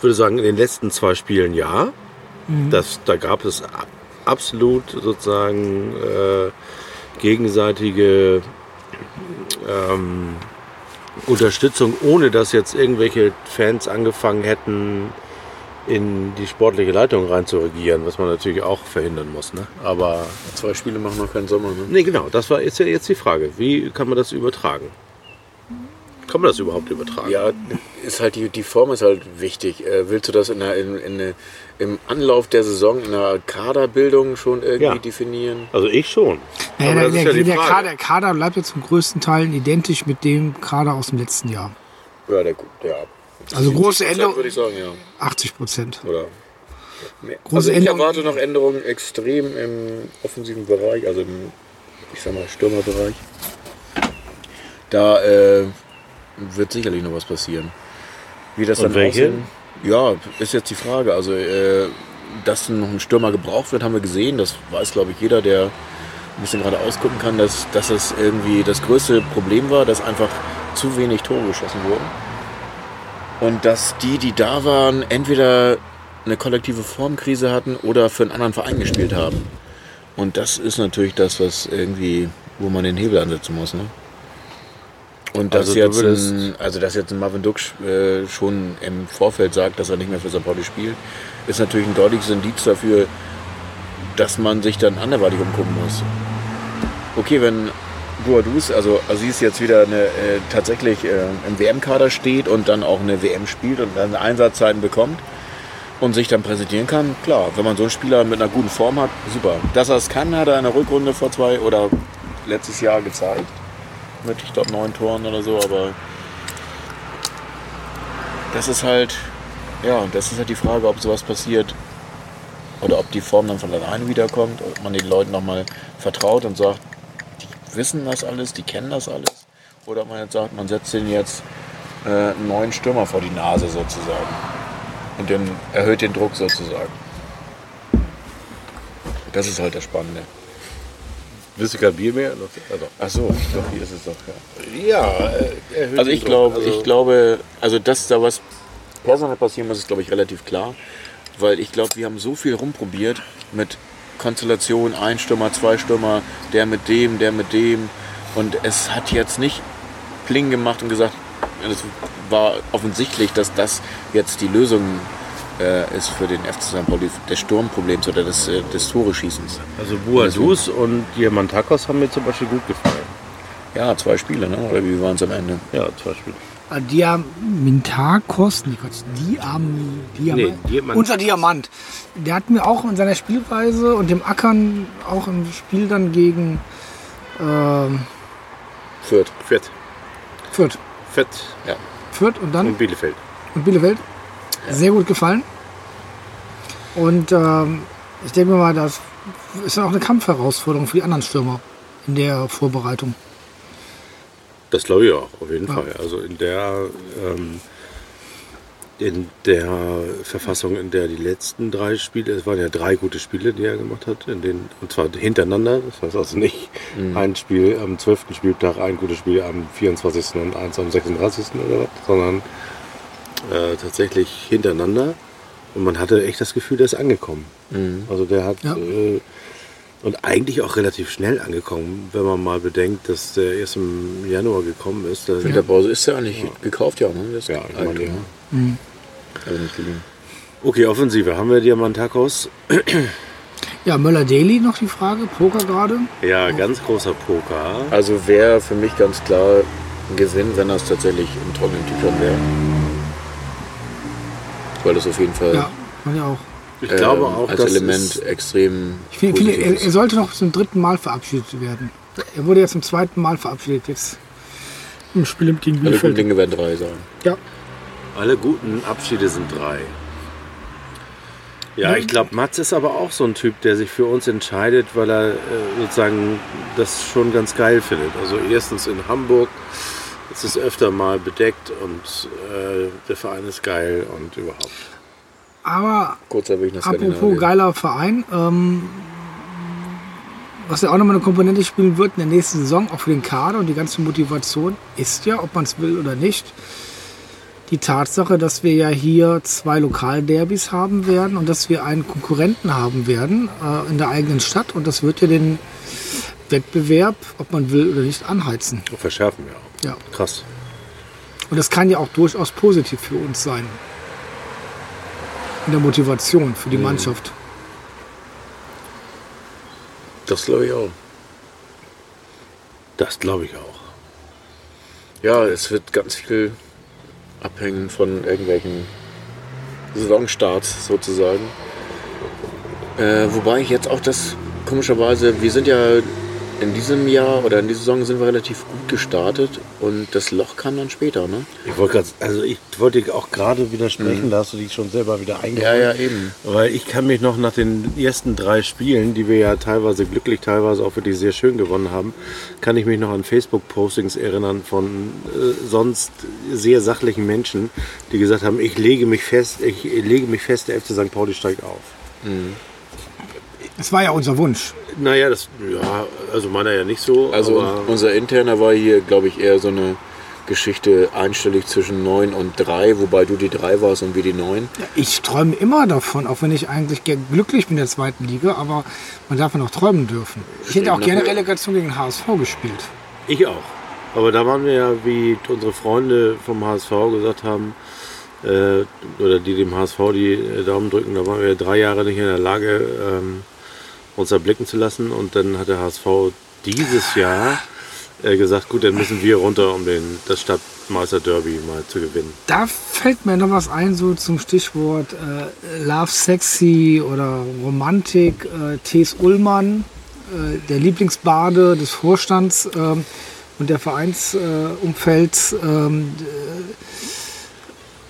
S3: würde sagen, in den letzten zwei Spielen ja. Das, da gab es absolut sozusagen äh, gegenseitige ähm, Unterstützung, ohne dass jetzt irgendwelche Fans angefangen hätten, in die sportliche Leitung rein zu regieren, was man natürlich auch verhindern muss. Ne? Aber
S5: Zwei Spiele machen noch keinen Sommer. Ne?
S3: nee, genau, das war ja jetzt die Frage. Wie kann man das übertragen? Kann man das überhaupt übertragen?
S5: Ja, ist halt die, die Form ist halt wichtig. Äh, willst du das in der, in, in, der- im Anlauf der Saison in der Kaderbildung schon irgendwie
S3: Ja.
S5: definieren?
S3: Also ich schon.
S4: Naja,
S3: Aber
S4: der,
S3: das ist
S4: der,
S3: ja die
S4: der,
S3: Frage.
S4: Kader, der Kader bleibt ja zum größten Teil identisch mit dem Kader aus dem letzten Jahr.
S5: Ja, der, ja.
S4: Also große
S5: 70%
S4: Änderung,
S5: würde ich sagen, ja.
S4: 80 Prozent.
S5: Oder mehr.
S4: Große
S5: also ich
S4: Änderung-
S5: erwarte noch Änderungen extrem im offensiven Bereich, also im, ich sag mal, Stürmerbereich. Da äh, wird sicherlich noch was passieren. Wie das
S3: Und
S5: dann
S3: welche?
S5: aussehen? Ja, ist jetzt die Frage. Also, äh, dass noch ein Stürmer gebraucht wird, haben wir gesehen. Das weiß, glaube ich, jeder, der ein bisschen gerade ausgucken kann, dass, dass es irgendwie das größte Problem war, dass einfach zu wenig Tore geschossen wurden. Und dass die, die da waren, entweder eine kollektive Formkrise hatten oder für einen anderen Verein gespielt haben. Und das ist natürlich das, was irgendwie, wo man den Hebel ansetzen muss. Ne? Und dass
S3: Also du
S5: jetzt, ein, also dass jetzt ein Marvin Duksch äh, schon im Vorfeld sagt, dass er nicht mehr für St. Pauli spielt, ist natürlich ein deutliches Indiz dafür, dass man sich dann anderweitig umgucken muss. Okay, wenn Boadus, also Aziz jetzt wieder eine, äh, tatsächlich äh, im WM-Kader steht und dann auch eine WM spielt und dann Einsatzzeiten bekommt und sich dann präsentieren kann, klar, wenn man so einen Spieler mit einer guten Form hat, super. Dass er es kann, hat er in der Rückrunde vor zwei oder letztes Jahr gezeigt. Mit, ich glaube, neun Toren oder so, aber das ist halt, ja, das ist halt die Frage, ob sowas passiert oder ob die Form dann von alleine wiederkommt, ob man den Leuten nochmal vertraut und sagt, die wissen das alles, die kennen das alles. Oder ob man jetzt sagt, man setzt den jetzt äh, einen neuen Stürmer vor die Nase sozusagen. Und den erhöht den Druck sozusagen. Das ist halt das Spannende.
S3: Willst du kein Bier mehr? Also,
S5: Ach so, doch, hier ist es doch. Ja.
S3: ja, äh,
S5: Also ich glaube,
S3: Also-
S5: ich glaube, also dass da was personell passieren muss, ist glaube ich relativ klar, weil ich glaube, wir haben so viel rumprobiert mit Konstellation, ein Stürmer, zwei Stürmer, der mit dem, der mit dem und es hat jetzt nicht Pling gemacht und gesagt, es war offensichtlich, dass das jetzt die Lösung äh, ist für den FC St. Pauli des Sturmproblems oder des, äh, des Tore-Schießens.
S3: Also Buadus und Diamantakos haben mir zum Beispiel gut gefallen.
S5: Ja, zwei Spiele, ne? oder wie waren es am Ende?
S3: Ja, zum Beispiel.
S4: Diamantakos, nee, Gott, Diam, Diamant.
S3: Nee, Diamant-
S4: Unser Diamant. Der hat mir auch in seiner Spielweise und dem Ackern auch im Spiel dann gegen ähm,
S5: Fürth.
S3: Fett.
S4: Fürth.
S3: Fett
S5: Ja.
S4: Fürth und dann
S3: und Bielefeld.
S4: und Bielefeld. Sehr gut gefallen. Und ähm, ich denke mir mal, das ist dann auch eine Kampfherausforderung für die anderen Stürmer in der Vorbereitung.
S3: Das glaube ich auch, auf jeden
S4: Ja.
S3: Fall. Also in der, ähm, in der Verfassung, in der die letzten drei Spiele, es waren ja drei gute Spiele, die er gemacht hat, in denen, und zwar hintereinander, das heißt also nicht ein Spiel am 12. Spieltag, ein gutes Spiel am 24. und eins am 36. oder was, sondern äh, tatsächlich hintereinander. Und man hatte echt das Gefühl, der ist angekommen. Also der hat
S4: Ja.
S3: äh, und eigentlich auch relativ schnell angekommen, wenn man mal bedenkt, dass der erst im Januar gekommen ist. Da,
S5: Winterpause ist ja eigentlich gekauft, ja. Ne? Das ist
S3: Ja, ich
S5: alt,
S3: meine, ja.
S5: nicht geliehen.
S3: Okay, Offensive. Haben wir Diamantakos?
S4: Ja, Möller-Daly noch die Frage, Poker gerade.
S3: Ja, ganz großer Poker.
S5: Also wäre für mich ganz klar ein Gewinn, wenn das tatsächlich in trockenen Tüchern wäre. Weil das auf jeden Fall
S4: Ja, man ja auch.
S3: Ich glaube
S5: ähm,
S3: auch,
S5: als Element extrem
S4: Ich finde, finde, er, er sollte noch zum dritten Mal verabschiedet werden. Er wurde jetzt zum zweiten Mal verabschiedet. Jetzt Im Spiel gegen
S5: Alle guten. Dinge werden drei sein.
S4: Ja.
S3: Alle guten Abschiede sind drei. Ja, ich glaube, Mats ist aber auch so ein Typ, der sich für uns entscheidet, weil er äh, sozusagen das schon ganz geil findet. Also erstens in Hamburg, es ist öfter mal bedeckt und äh, der Verein ist geil und überhaupt.
S4: Aber
S5: Kurzer Weg nach
S4: apropos geiler Verein, ähm, was ja auch nochmal eine Komponente spielen wird in der nächsten Saison, auch für den Kader und die ganze Motivation, ist ja, ob man es will oder nicht, die Tatsache, dass wir ja hier zwei Lokalderbys haben werden und dass wir einen Konkurrenten haben werden äh, in der eigenen Stadt und das wird ja den Wettbewerb, ob man will oder nicht, anheizen.
S3: Verschärfen wir auch.
S4: Ja.
S3: Krass.
S4: Und das kann ja auch durchaus positiv für uns sein. In der Motivation für die Mannschaft.
S5: Das glaube ich auch.
S3: Das glaube ich auch.
S5: Ja, es wird ganz viel abhängen von irgendwelchen Saisonstarts sozusagen. Äh, wobei ich jetzt auch das komischerweise, wir sind ja in diesem Jahr oder in dieser Saison sind wir relativ gut gestartet und das Loch kam dann später, ne?
S3: Ich wollte grad, also ich wollte dir auch gerade widersprechen, da hast du dich schon selber wieder eingeholt.
S5: eben.
S3: Weil ich kann mich noch nach den ersten drei Spielen, die wir ja teilweise glücklich, teilweise auch wirklich sehr schön gewonnen haben, kann ich mich noch an Facebook-Postings erinnern von äh, sonst sehr sachlichen Menschen, die gesagt haben, ich lege mich fest, ich lege mich fest, der FC St. Pauli steigt auf.
S4: Das war ja unser Wunsch.
S3: Naja, das, ja, also meiner ja nicht so.
S5: Also
S3: aber
S5: unser interner war hier, glaube ich, eher so eine Geschichte einstellig zwischen 9 und 3, wobei du die 3 warst und wir die 9.
S4: Ich träume immer davon, auch wenn ich eigentlich ge- glücklich bin in der zweiten Liga, aber man darf ja noch träumen dürfen. Ich hätte auch gerne Relegation gegen HSV gespielt.
S3: Ich auch. Aber da waren wir ja, wie unsere Freunde vom HSV gesagt haben, äh, oder die dem HSV die äh, Daumen drücken, da waren wir drei Jahre nicht in der Lage, ähm, uns erblicken zu lassen. Und dann hat der HSV dieses Jahr äh, gesagt, gut, dann müssen wir runter, um den, das Stadtmeister-Derby mal zu gewinnen.
S4: Da fällt mir noch was ein, so zum Stichwort äh, Love Sexy oder Romantik. Äh, T.S. Ullmann, äh, der Lieblingsbade des Vorstands ähm, und der Vereinsumfelds. Äh, Umfelds, ähm,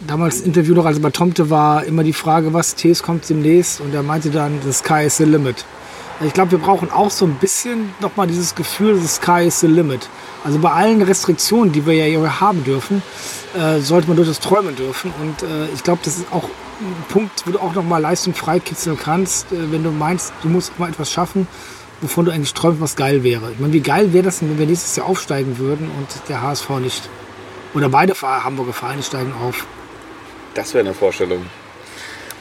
S4: damals ein Interview noch, als er bei Tomte war, immer die Frage, was Tees kommt demnächst und er meinte dann, the sky is the limit. Also Ich glaube, wir brauchen auch so ein bisschen nochmal dieses Gefühl, the sky is the limit. Also bei allen Restriktionen, die wir ja hier haben dürfen, äh, sollte man durchaus träumen dürfen. Und äh, ich glaube, das ist auch ein Punkt, wo du auch nochmal Leistung freikitzeln kannst, äh, wenn du meinst, du musst mal etwas schaffen, wovon du eigentlich träumst, was geil wäre. Ich meine, wie geil wäre das denn, wenn wir nächstes Jahr aufsteigen würden und der HSV nicht? Oder beide Hamburger Vereine steigen auf.
S5: Das wäre eine Vorstellung.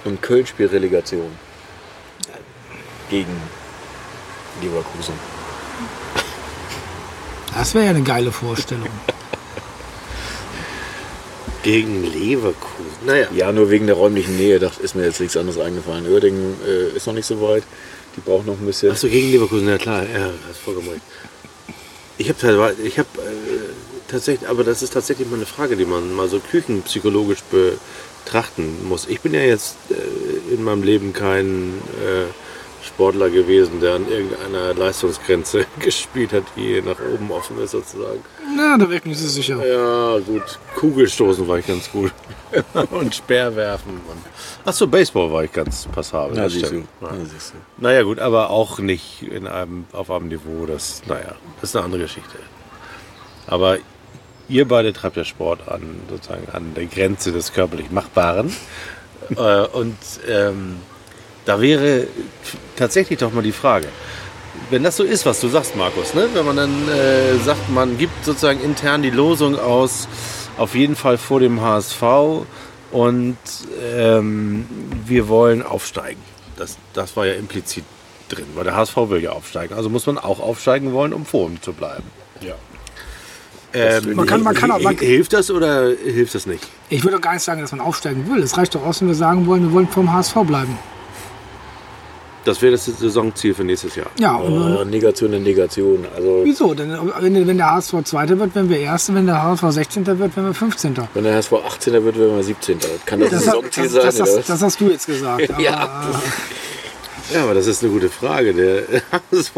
S5: Und Köln spielt Relegation. Gegen Leverkusen.
S4: Das wäre ja eine geile Vorstellung. <laughs>
S3: Gegen Leverkusen. Naja,
S5: Ja, nur wegen der räumlichen Nähe, da ist mir jetzt nichts anderes eingefallen. Uerdingen äh, ist noch nicht so weit. Die braucht noch ein bisschen.
S3: Achso, gegen Leverkusen, ja klar, ja, hast vollkommen recht. Ich habe teilweise, ich habe äh, tatsächlich, aber das ist tatsächlich mal eine Frage, die man mal so küchenpsychologisch betrachten muss. Ich bin ja jetzt äh, in meinem Leben kein äh, Sportler gewesen, der an irgendeiner Leistungsgrenze <laughs> gespielt hat, die nach oben offen ist sozusagen.
S4: Na, da nicht so sicher.
S3: Ja, gut. Kugelstoßen war ich ganz gut. <laughs> und Speerwerfen. Und Achso, Baseball war ich ganz passabel.
S5: Na,
S3: das
S5: siehst du.
S3: Ja.
S5: Na, siehst du.
S3: Naja gut, aber auch nicht in einem, auf einem Niveau, das, naja, das ist eine andere Geschichte. Aber ihr beide treibt ja Sport an, sozusagen an der Grenze des körperlich Machbaren. <laughs> äh, und ähm, da wäre tatsächlich doch mal die Frage, wenn das so ist, was du sagst, Markus, ne? wenn man dann äh, sagt, man gibt sozusagen intern die Losung aus, auf jeden Fall vor dem HSV und ähm, wir wollen aufsteigen. Das, das war ja implizit drin, weil der HSV will ja aufsteigen. Also muss man auch aufsteigen wollen, um vor ihm zu bleiben.
S5: Ja.
S3: Ähm,
S4: Man kann- man kann auch- man-
S3: hilft das oder hilft das nicht?
S4: Ich würde doch gar nicht sagen, dass man aufsteigen will. Es reicht doch aus, wenn wir sagen wollen, wir wollen vom HSV bleiben.
S3: Das wäre das Saisonziel für nächstes Jahr.
S4: Ja,
S5: Oh, Negation in Negation. Also,
S4: wieso? Denn wenn, wenn der HSV Zweiter wird, werden wir Erste. Wenn der HSV 16. wird, werden wir 15.
S5: wenn der HSV 18er wird, werden wir 17. Kann das,
S4: Das,
S5: Saisonziel
S4: das,
S5: sein?
S4: das, das, das hast du jetzt gesagt. <laughs> Aber,
S5: Ja.
S3: Aber das ist eine gute Frage. Der <laughs> HSV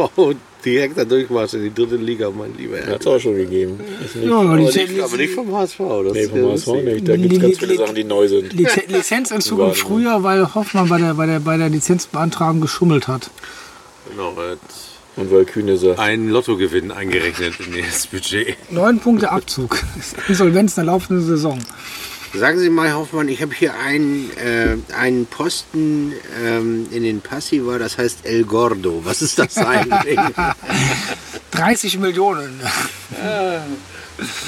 S3: direkter Durchmarsch in die dritte Liga, mein lieber Herr.
S5: Hat es auch schon gegeben. Nicht,
S4: Ja, aber
S3: nicht, aber nicht vom HSV. Das
S5: nee, vom HSV nicht. Da gibt es ganz viele Sachen, die neu sind.
S4: Liz Lizenzentzug im. Frühjahr, weil Hoffmann bei der, bei der, bei der Lizenzbeantragung geschummelt hat.
S3: Genau,
S5: Und weil Kühne sagt,
S3: einen Lottogewinn eingerechnet in das Budget.
S4: Neun Punkte Abzug. <laughs> Insolvenz in der laufenden Saison.
S6: Sagen Sie mal, Herr Hoffmann, ich habe hier einen, äh, einen Posten ähm, in den Passiva, das heißt El Gordo. Was ist das eigentlich? <laughs>
S4: 30 Millionen.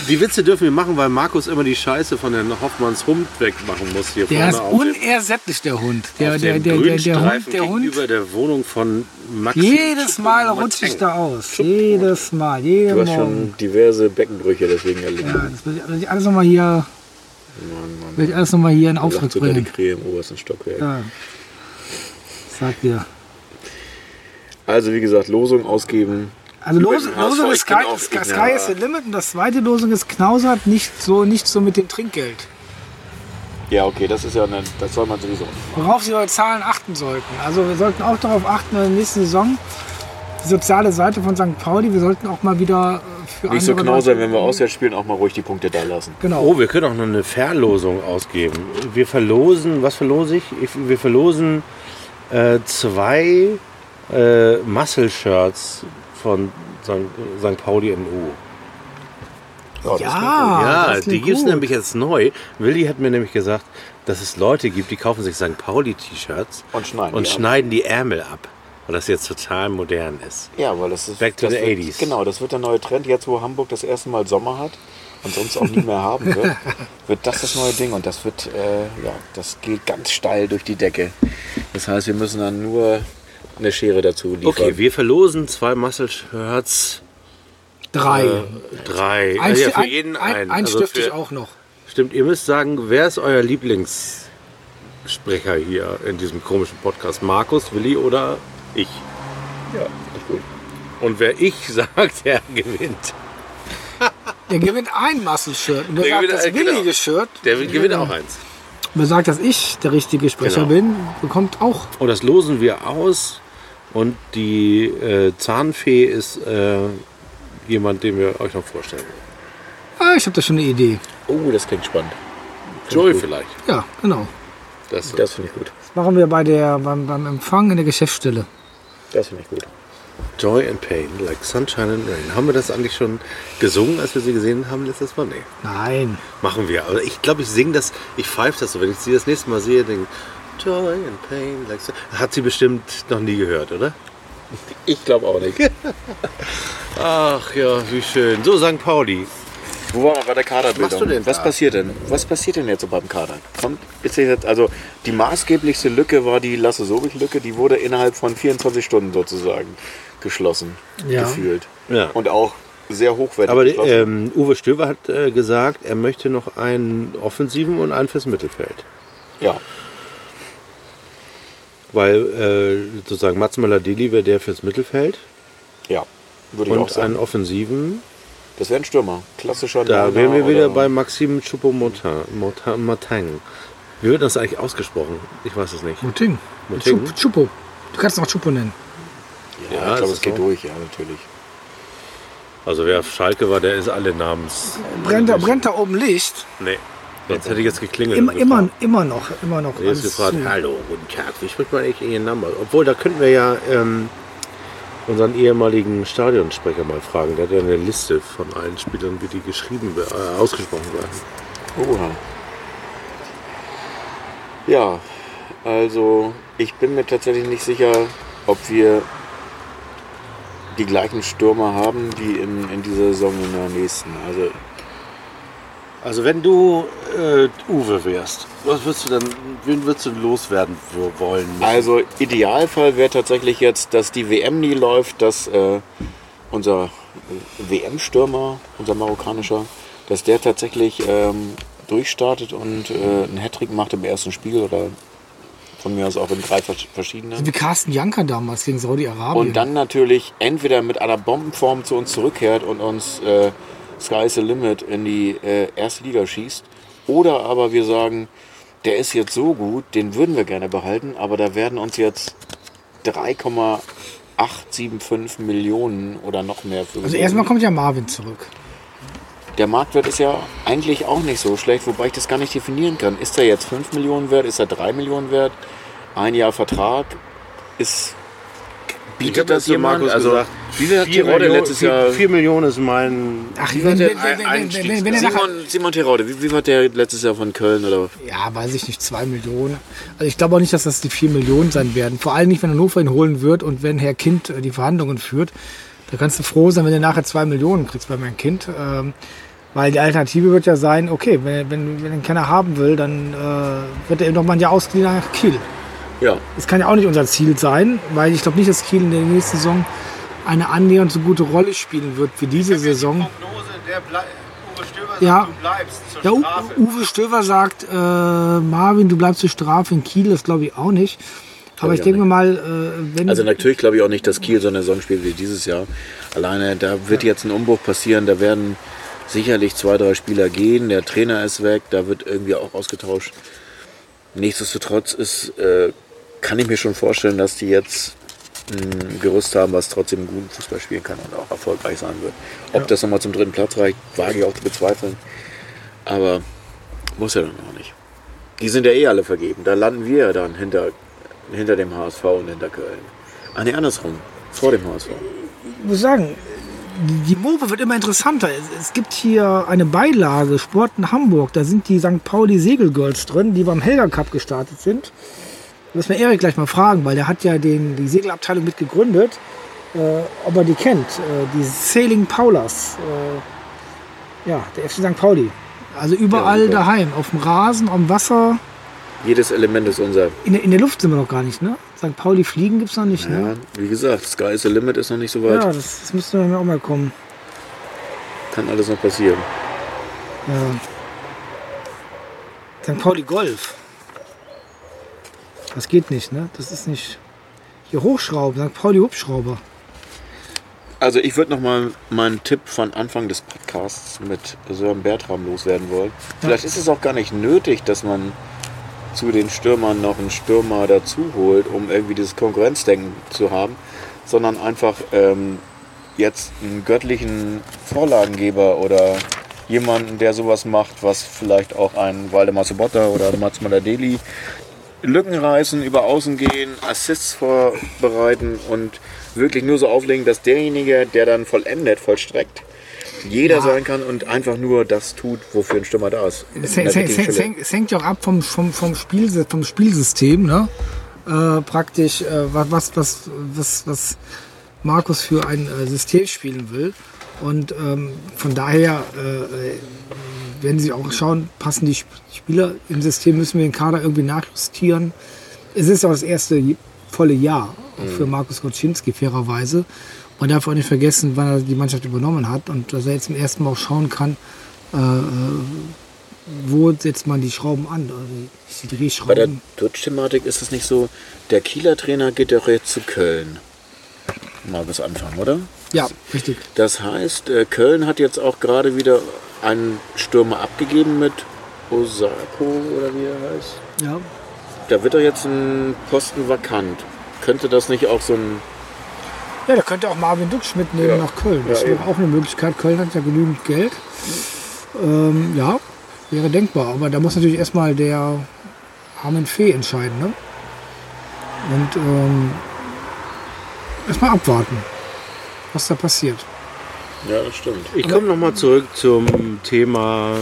S3: Die Witze dürfen wir machen, weil Markus immer die Scheiße von Herrn Hoffmanns Hund wegmachen muss hier
S4: Der ist
S3: vorne auf dem,
S4: unersättlich, der Hund. Der,
S3: auf
S4: der,
S3: dem
S4: der, der, der
S3: Grünstreifen
S4: Hund, der Hund.
S3: gegenüber der Wohnung von Maxi.
S4: Jedes Mal rutsche ich da aus. Jedes Mal, jeden
S5: du hast
S4: Morgen.
S5: schon diverse Beckenbrüche deswegen erlitten.
S4: Ja, das will ich, will ich alles nochmal hier, will ich alles noch mal hier in Auftrag
S5: sogar die
S4: bringen.
S5: Krähe im obersten Stockwerk.
S4: Ja. Sag dir.
S5: Also wie gesagt, Losung ausgeben.
S4: Also
S5: Über
S4: Losung, ist Sky, Sky. Sky is the limit und das zweite Losung ist knausert nicht so, nicht so mit dem Trinkgeld.
S5: Ja, okay, das ist ja eine, das soll man sowieso.
S4: Worauf Sie bei Zahlen achten sollten. Also wir sollten auch darauf achten, in der nächsten Saison die soziale Seite von St. Pauli, wir sollten auch mal wieder äh, für
S5: Nicht so knausern,
S4: Leute-
S5: wenn wir auswärts spielen, auch mal ruhig die Punkte da lassen.
S4: Genau.
S3: Oh, wir können auch noch eine Verlosung ausgeben. Wir verlosen, was verlose ich? wir verlosen äh, zwei äh, Muscle-Shirts von St. St. Pauli NU.
S5: das
S4: ja,
S3: ja,
S4: das
S3: die gibt es nämlich jetzt neu. Willi hat mir nämlich gesagt, dass es Leute gibt, die kaufen sich St. Pauli-T-Shirts
S5: Und schneiden
S3: und
S5: die
S3: schneiden die Ärmel ab. Weil das jetzt total modern ist.
S5: Ja, weil das ist.
S3: Back to the
S5: wird,
S3: 80s.
S5: Genau, das wird der neue Trend. Jetzt, wo Hamburg das erste Mal Sommer hat und sonst auch nie mehr haben wird, <laughs> wird das das neue Ding. Und das wird, äh, ja, das geht ganz steil durch die Decke. Das heißt, wir müssen dann nur eine Schere dazu liefern.
S3: Okay, wir verlosen zwei Muscle-Shirts.
S4: Drei.
S3: Äh, drei.
S4: ein,
S3: Äh, ja, für
S4: ein,
S3: jeden
S4: ein,
S3: einen.
S4: ein
S3: Also
S4: stifte ich auch noch.
S3: Stimmt, ihr müsst sagen, wer ist euer Lieblingssprecher hier in diesem komischen Podcast? Markus, Willi oder ich?
S5: Ja, ist gut.
S3: Und wer ich <laughs> sagt, der gewinnt.
S4: Der gewinnt ein Muscle-Shirt. Und wer
S3: Der
S4: sagt
S3: gewinnt
S4: das
S3: ein- genau.
S4: Shirt,
S3: Der gewinnt auch eins.
S4: wer sagt, dass ich der richtige Sprecher
S3: Genau.
S4: bin, bekommt auch.
S3: Und das losen wir aus. Und die äh, Zahnfee ist äh, jemand, den wir euch noch vorstellen.
S4: Ah, ich habe da schon eine Idee.
S5: Oh, das klingt spannend.
S3: Joy vielleicht.
S4: Ja, genau.
S3: Das,
S5: Das finde ich gut.
S4: Das machen wir bei der, beim, beim Empfang in der Geschäftsstelle.
S5: Das finde ich gut.
S3: Joy and Pain, like Sunshine and Rain. Haben wir das eigentlich schon gesungen, als wir sie gesehen haben letztes Mal? Nee.
S4: Nein.
S3: Machen wir. Aber ich glaube, ich singe das, ich pfeife das so. Wenn ich sie das nächste Mal sehe, denke Joy and Pain. Like Sun- Hat sie bestimmt noch nie gehört, oder?
S5: Ich glaube auch nicht. <laughs>
S3: Ach ja, wie schön. So, St. Pauli.
S5: Wo waren wir bei der Kaderbildung?
S3: machst du denn
S5: Was
S3: da?
S5: passiert denn? Was passiert denn jetzt so beim Kader? Kommt, jetzt, also die maßgeblichste Lücke war die Lasse Sobich-Lücke. Die wurde innerhalb von 24 Stunden sozusagen geschlossen,
S4: Ja.
S5: gefühlt.
S3: Ja.
S5: Und auch sehr hochwertig
S3: Aber
S5: geschlossen.
S3: ähm, Uwe Stöber hat äh, gesagt, er möchte noch einen Offensiven und einen fürs Mittelfeld.
S5: ja,
S3: Weil äh, sozusagen Mats Möller-Deli wäre der fürs Mittelfeld
S5: ja, würde ich auch
S3: und
S5: sagen.
S3: einen Offensiven.
S5: Das wäre ein Stürmer. Klassischer
S3: Da
S5: Neuner
S3: wären wir wieder
S5: oder-
S3: bei Maxime Choupo-Moting. Wie wird das eigentlich ausgesprochen? Ich weiß es nicht.
S4: Muting.
S3: Muting?
S4: Chup- Chupo. Du kannst noch Chupo nennen.
S5: Ja,
S3: Ja,
S5: ich
S3: das
S5: glaube,
S3: ist
S5: es geht
S3: so.
S5: durch, ja, natürlich.
S3: Also wer auf Schalke war, der ist alle Namens.
S4: Brennt da, brennt da oben Licht?
S3: Nee. Sonst hätte ich jetzt geklingelt.
S4: Immer,
S3: und
S4: immer,
S3: gefragt.
S4: immer noch, immer noch.
S3: Jetzt
S4: alles
S3: gefragt,
S4: zu.
S3: hallo, guten Tag, wie spricht man eigentlich Ihren Namen? aus? Obwohl, da könnten wir ja ähm, unseren ehemaligen Stadionsprecher mal fragen. Der hat ja eine Liste von allen Spielern, wie die geschrieben, äh, ausgesprochen werden.
S5: Oha. Ja, also ich bin mir tatsächlich nicht sicher, ob wir die gleichen Stürmer haben wie in, in dieser Saison in der nächsten. Also
S3: Also wenn du äh, Uwe wärst, was würdest du dann, wen würdest du loswerden wo- wollen? müssen?
S5: Also Idealfall wäre tatsächlich jetzt, dass die WM nie läuft, dass äh, unser äh, WM-Stürmer, unser marokkanischer, dass der tatsächlich ähm, durchstartet und äh, einen Hattrick macht im ersten Spiel oder von mir aus auch in drei vers- verschiedenen.
S4: Wie Carsten Janker damals gegen Saudi-Arabien.
S5: Und dann natürlich entweder mit einer Bombenform zu uns zurückkehrt und uns äh, Sky's the Limit in die äh, erste Liga schießt. Oder aber wir sagen, der ist jetzt so gut, den würden wir gerne behalten, aber da werden uns jetzt 3,875 Millionen oder noch mehr für
S4: Also erstmal kommt ja Marvin zurück.
S5: Der Marktwert ist ja eigentlich auch nicht so schlecht, wobei ich das gar nicht definieren kann. Ist er jetzt 5 Millionen wert? Ist er 3 Millionen wert? Ein Jahr Vertrag? Ist. Bietet das jemand? also, wie viel hat Tirode letztes Jahr.
S3: 4 Millionen ist mein.
S4: Ach,
S3: wie
S4: wenn,
S3: war
S4: wenn,
S3: der
S4: wenn, wenn,
S3: Einstiegs-
S4: wenn, wenn, er nachher,
S5: Simon, Simon Tirode, wie, wie war der letztes Jahr von Köln? Oder?
S4: Ja, weiß ich nicht, zwei Millionen. Also ich glaube auch nicht, dass das die vier Millionen sein werden. Vor allem nicht, wenn Hannover ihn holen wird und wenn Herr Kind äh, die Verhandlungen führt. Da kannst du froh sein, wenn du nachher zwei Millionen kriegst bei meinem Kind. Ähm, weil die Alternative wird ja sein, okay, wenn, wenn, wenn ihn keiner haben will, dann äh, wird er eben noch mal ein Jahr ausgeliehen nach Kiel.
S5: Ja,
S4: Das kann ja auch nicht unser Ziel sein, weil ich glaube nicht, dass Kiel in der nächsten Saison eine annähernd so gute Rolle spielen wird wie diese Saison. Ja, ja U Uwe Stöver sagt, äh, Marvin, du bleibst zur Strafe in Kiel, das glaube ich auch nicht. Aber ich
S5: ich
S4: denke
S5: nicht.
S4: mal, äh, wenn
S5: also natürlich glaube ich auch nicht, dass Kiel so eine Saison spielt wie dieses Jahr. Alleine, da wird jetzt ein Umbruch passieren, da werden sicherlich zwei, drei Spieler gehen, der Trainer ist weg, da wird irgendwie auch ausgetauscht. Nichtsdestotrotz ist, äh, kann ich mir schon vorstellen, dass die jetzt ein Gerüst haben, was trotzdem guten Fußball spielen kann und auch erfolgreich sein wird. Ob das nochmal zum dritten Platz reicht, wage ich auch zu bezweifeln. Aber muss ja dann auch nicht. Die sind ja eh alle vergeben. Da landen wir ja dann hinter, hinter dem HSV und hinter Köln. Ah ne, andersrum. Vor dem HSV.
S4: ich muss sagen, die, Mope wird immer interessanter. Es, gibt hier eine Beilage, Sport in Hamburg, da sind die St. Pauli Segelgirls drin, die beim Helga Cup gestartet sind. Müssen wir Erik gleich mal fragen, weil der hat ja den, die Segelabteilung mit gegründet, äh, ob er die kennt. Äh, die Sailing Paulas. Äh, ja, der FC St. Pauli. Also überall
S5: super.
S4: daheim, auf dem Rasen, am Wasser.
S5: Jedes Element ist unser.
S4: In der, in der Luft sind wir noch gar nicht, ne? St. Pauli fliegen gibt es noch nicht,
S5: Ja,
S4: ne?
S5: wie gesagt, Sky is the Limit ist noch nicht so weit.
S4: Ja, das, das müsste mir auch mal kommen.
S5: Kann alles noch passieren.
S4: Ja. St. Pauli Golf. Das geht nicht, ne? Das ist nicht. Hier Hochschrauben, St. Pauli Hubschrauber.
S5: Also ich würde noch mal meinen Tipp von Anfang des Podcasts mit Sören Bertram loswerden wollen. Vielleicht ist es auch gar nicht nötig, dass man zu den Stürmern noch einen Stürmer dazu holt, um irgendwie dieses Konkurrenzdenken zu haben, sondern einfach ähm, jetzt einen göttlichen Vorlagengeber oder jemanden, der sowas macht, was vielleicht auch ein Waldemar Sobotta oder Mats Maladeli Lücken reißen, über Außen gehen, Assists vorbereiten und wirklich nur so auflegen, dass derjenige, der dann vollendet, vollstreckt, jeder sein kann und einfach nur das tut, wofür ein Stürmer da ist.
S4: Es, es, es, es hängt ja auch ab vom, vom, vom, Spiel, vom Spielsystem, ne? Äh, praktisch, äh, was, was, was, was, was Markus für ein äh, System spielen will. Und ähm, von daher, wenn Sie auch schauen, passen die Sp- Spieler im System, müssen wir den Kader irgendwie nachjustieren. Es ist auch das erste volle Jahr auch für Markus Goczynski, fairerweise. Man darf auch nicht vergessen, wann er die Mannschaft übernommen hat und dass er jetzt zum ersten Mal auch schauen kann, äh, äh, wo setzt man die Schrauben an, also die
S5: Bei der
S4: Drehschrauben.
S5: Twitch-Thematik ist es nicht so, der Kieler Trainer geht doch jetzt zu Köln. Mal bis Anfang, oder?
S4: Ja, richtig.
S5: Das heißt, äh, Köln hat jetzt auch gerade wieder einen Stürmer abgegeben mit Osako oder wie er heißt.
S4: Ja.
S5: Da wird doch jetzt ein Posten vakant. Könnte das nicht auch so ein.
S4: ja, da könnte auch Marvin Duksch mitnehmen
S5: Ja.
S4: nach Köln. Das
S5: Ja,
S4: wäre
S5: eben.
S4: auch eine Möglichkeit. Köln hat ja genügend Geld. Ähm, ja, wäre denkbar. Aber da muss natürlich erstmal der Armin Fee entscheiden. Ne? Und ähm, erstmal abwarten, was da passiert.
S5: Ja, das stimmt.
S3: Ich komme nochmal zurück zum Thema,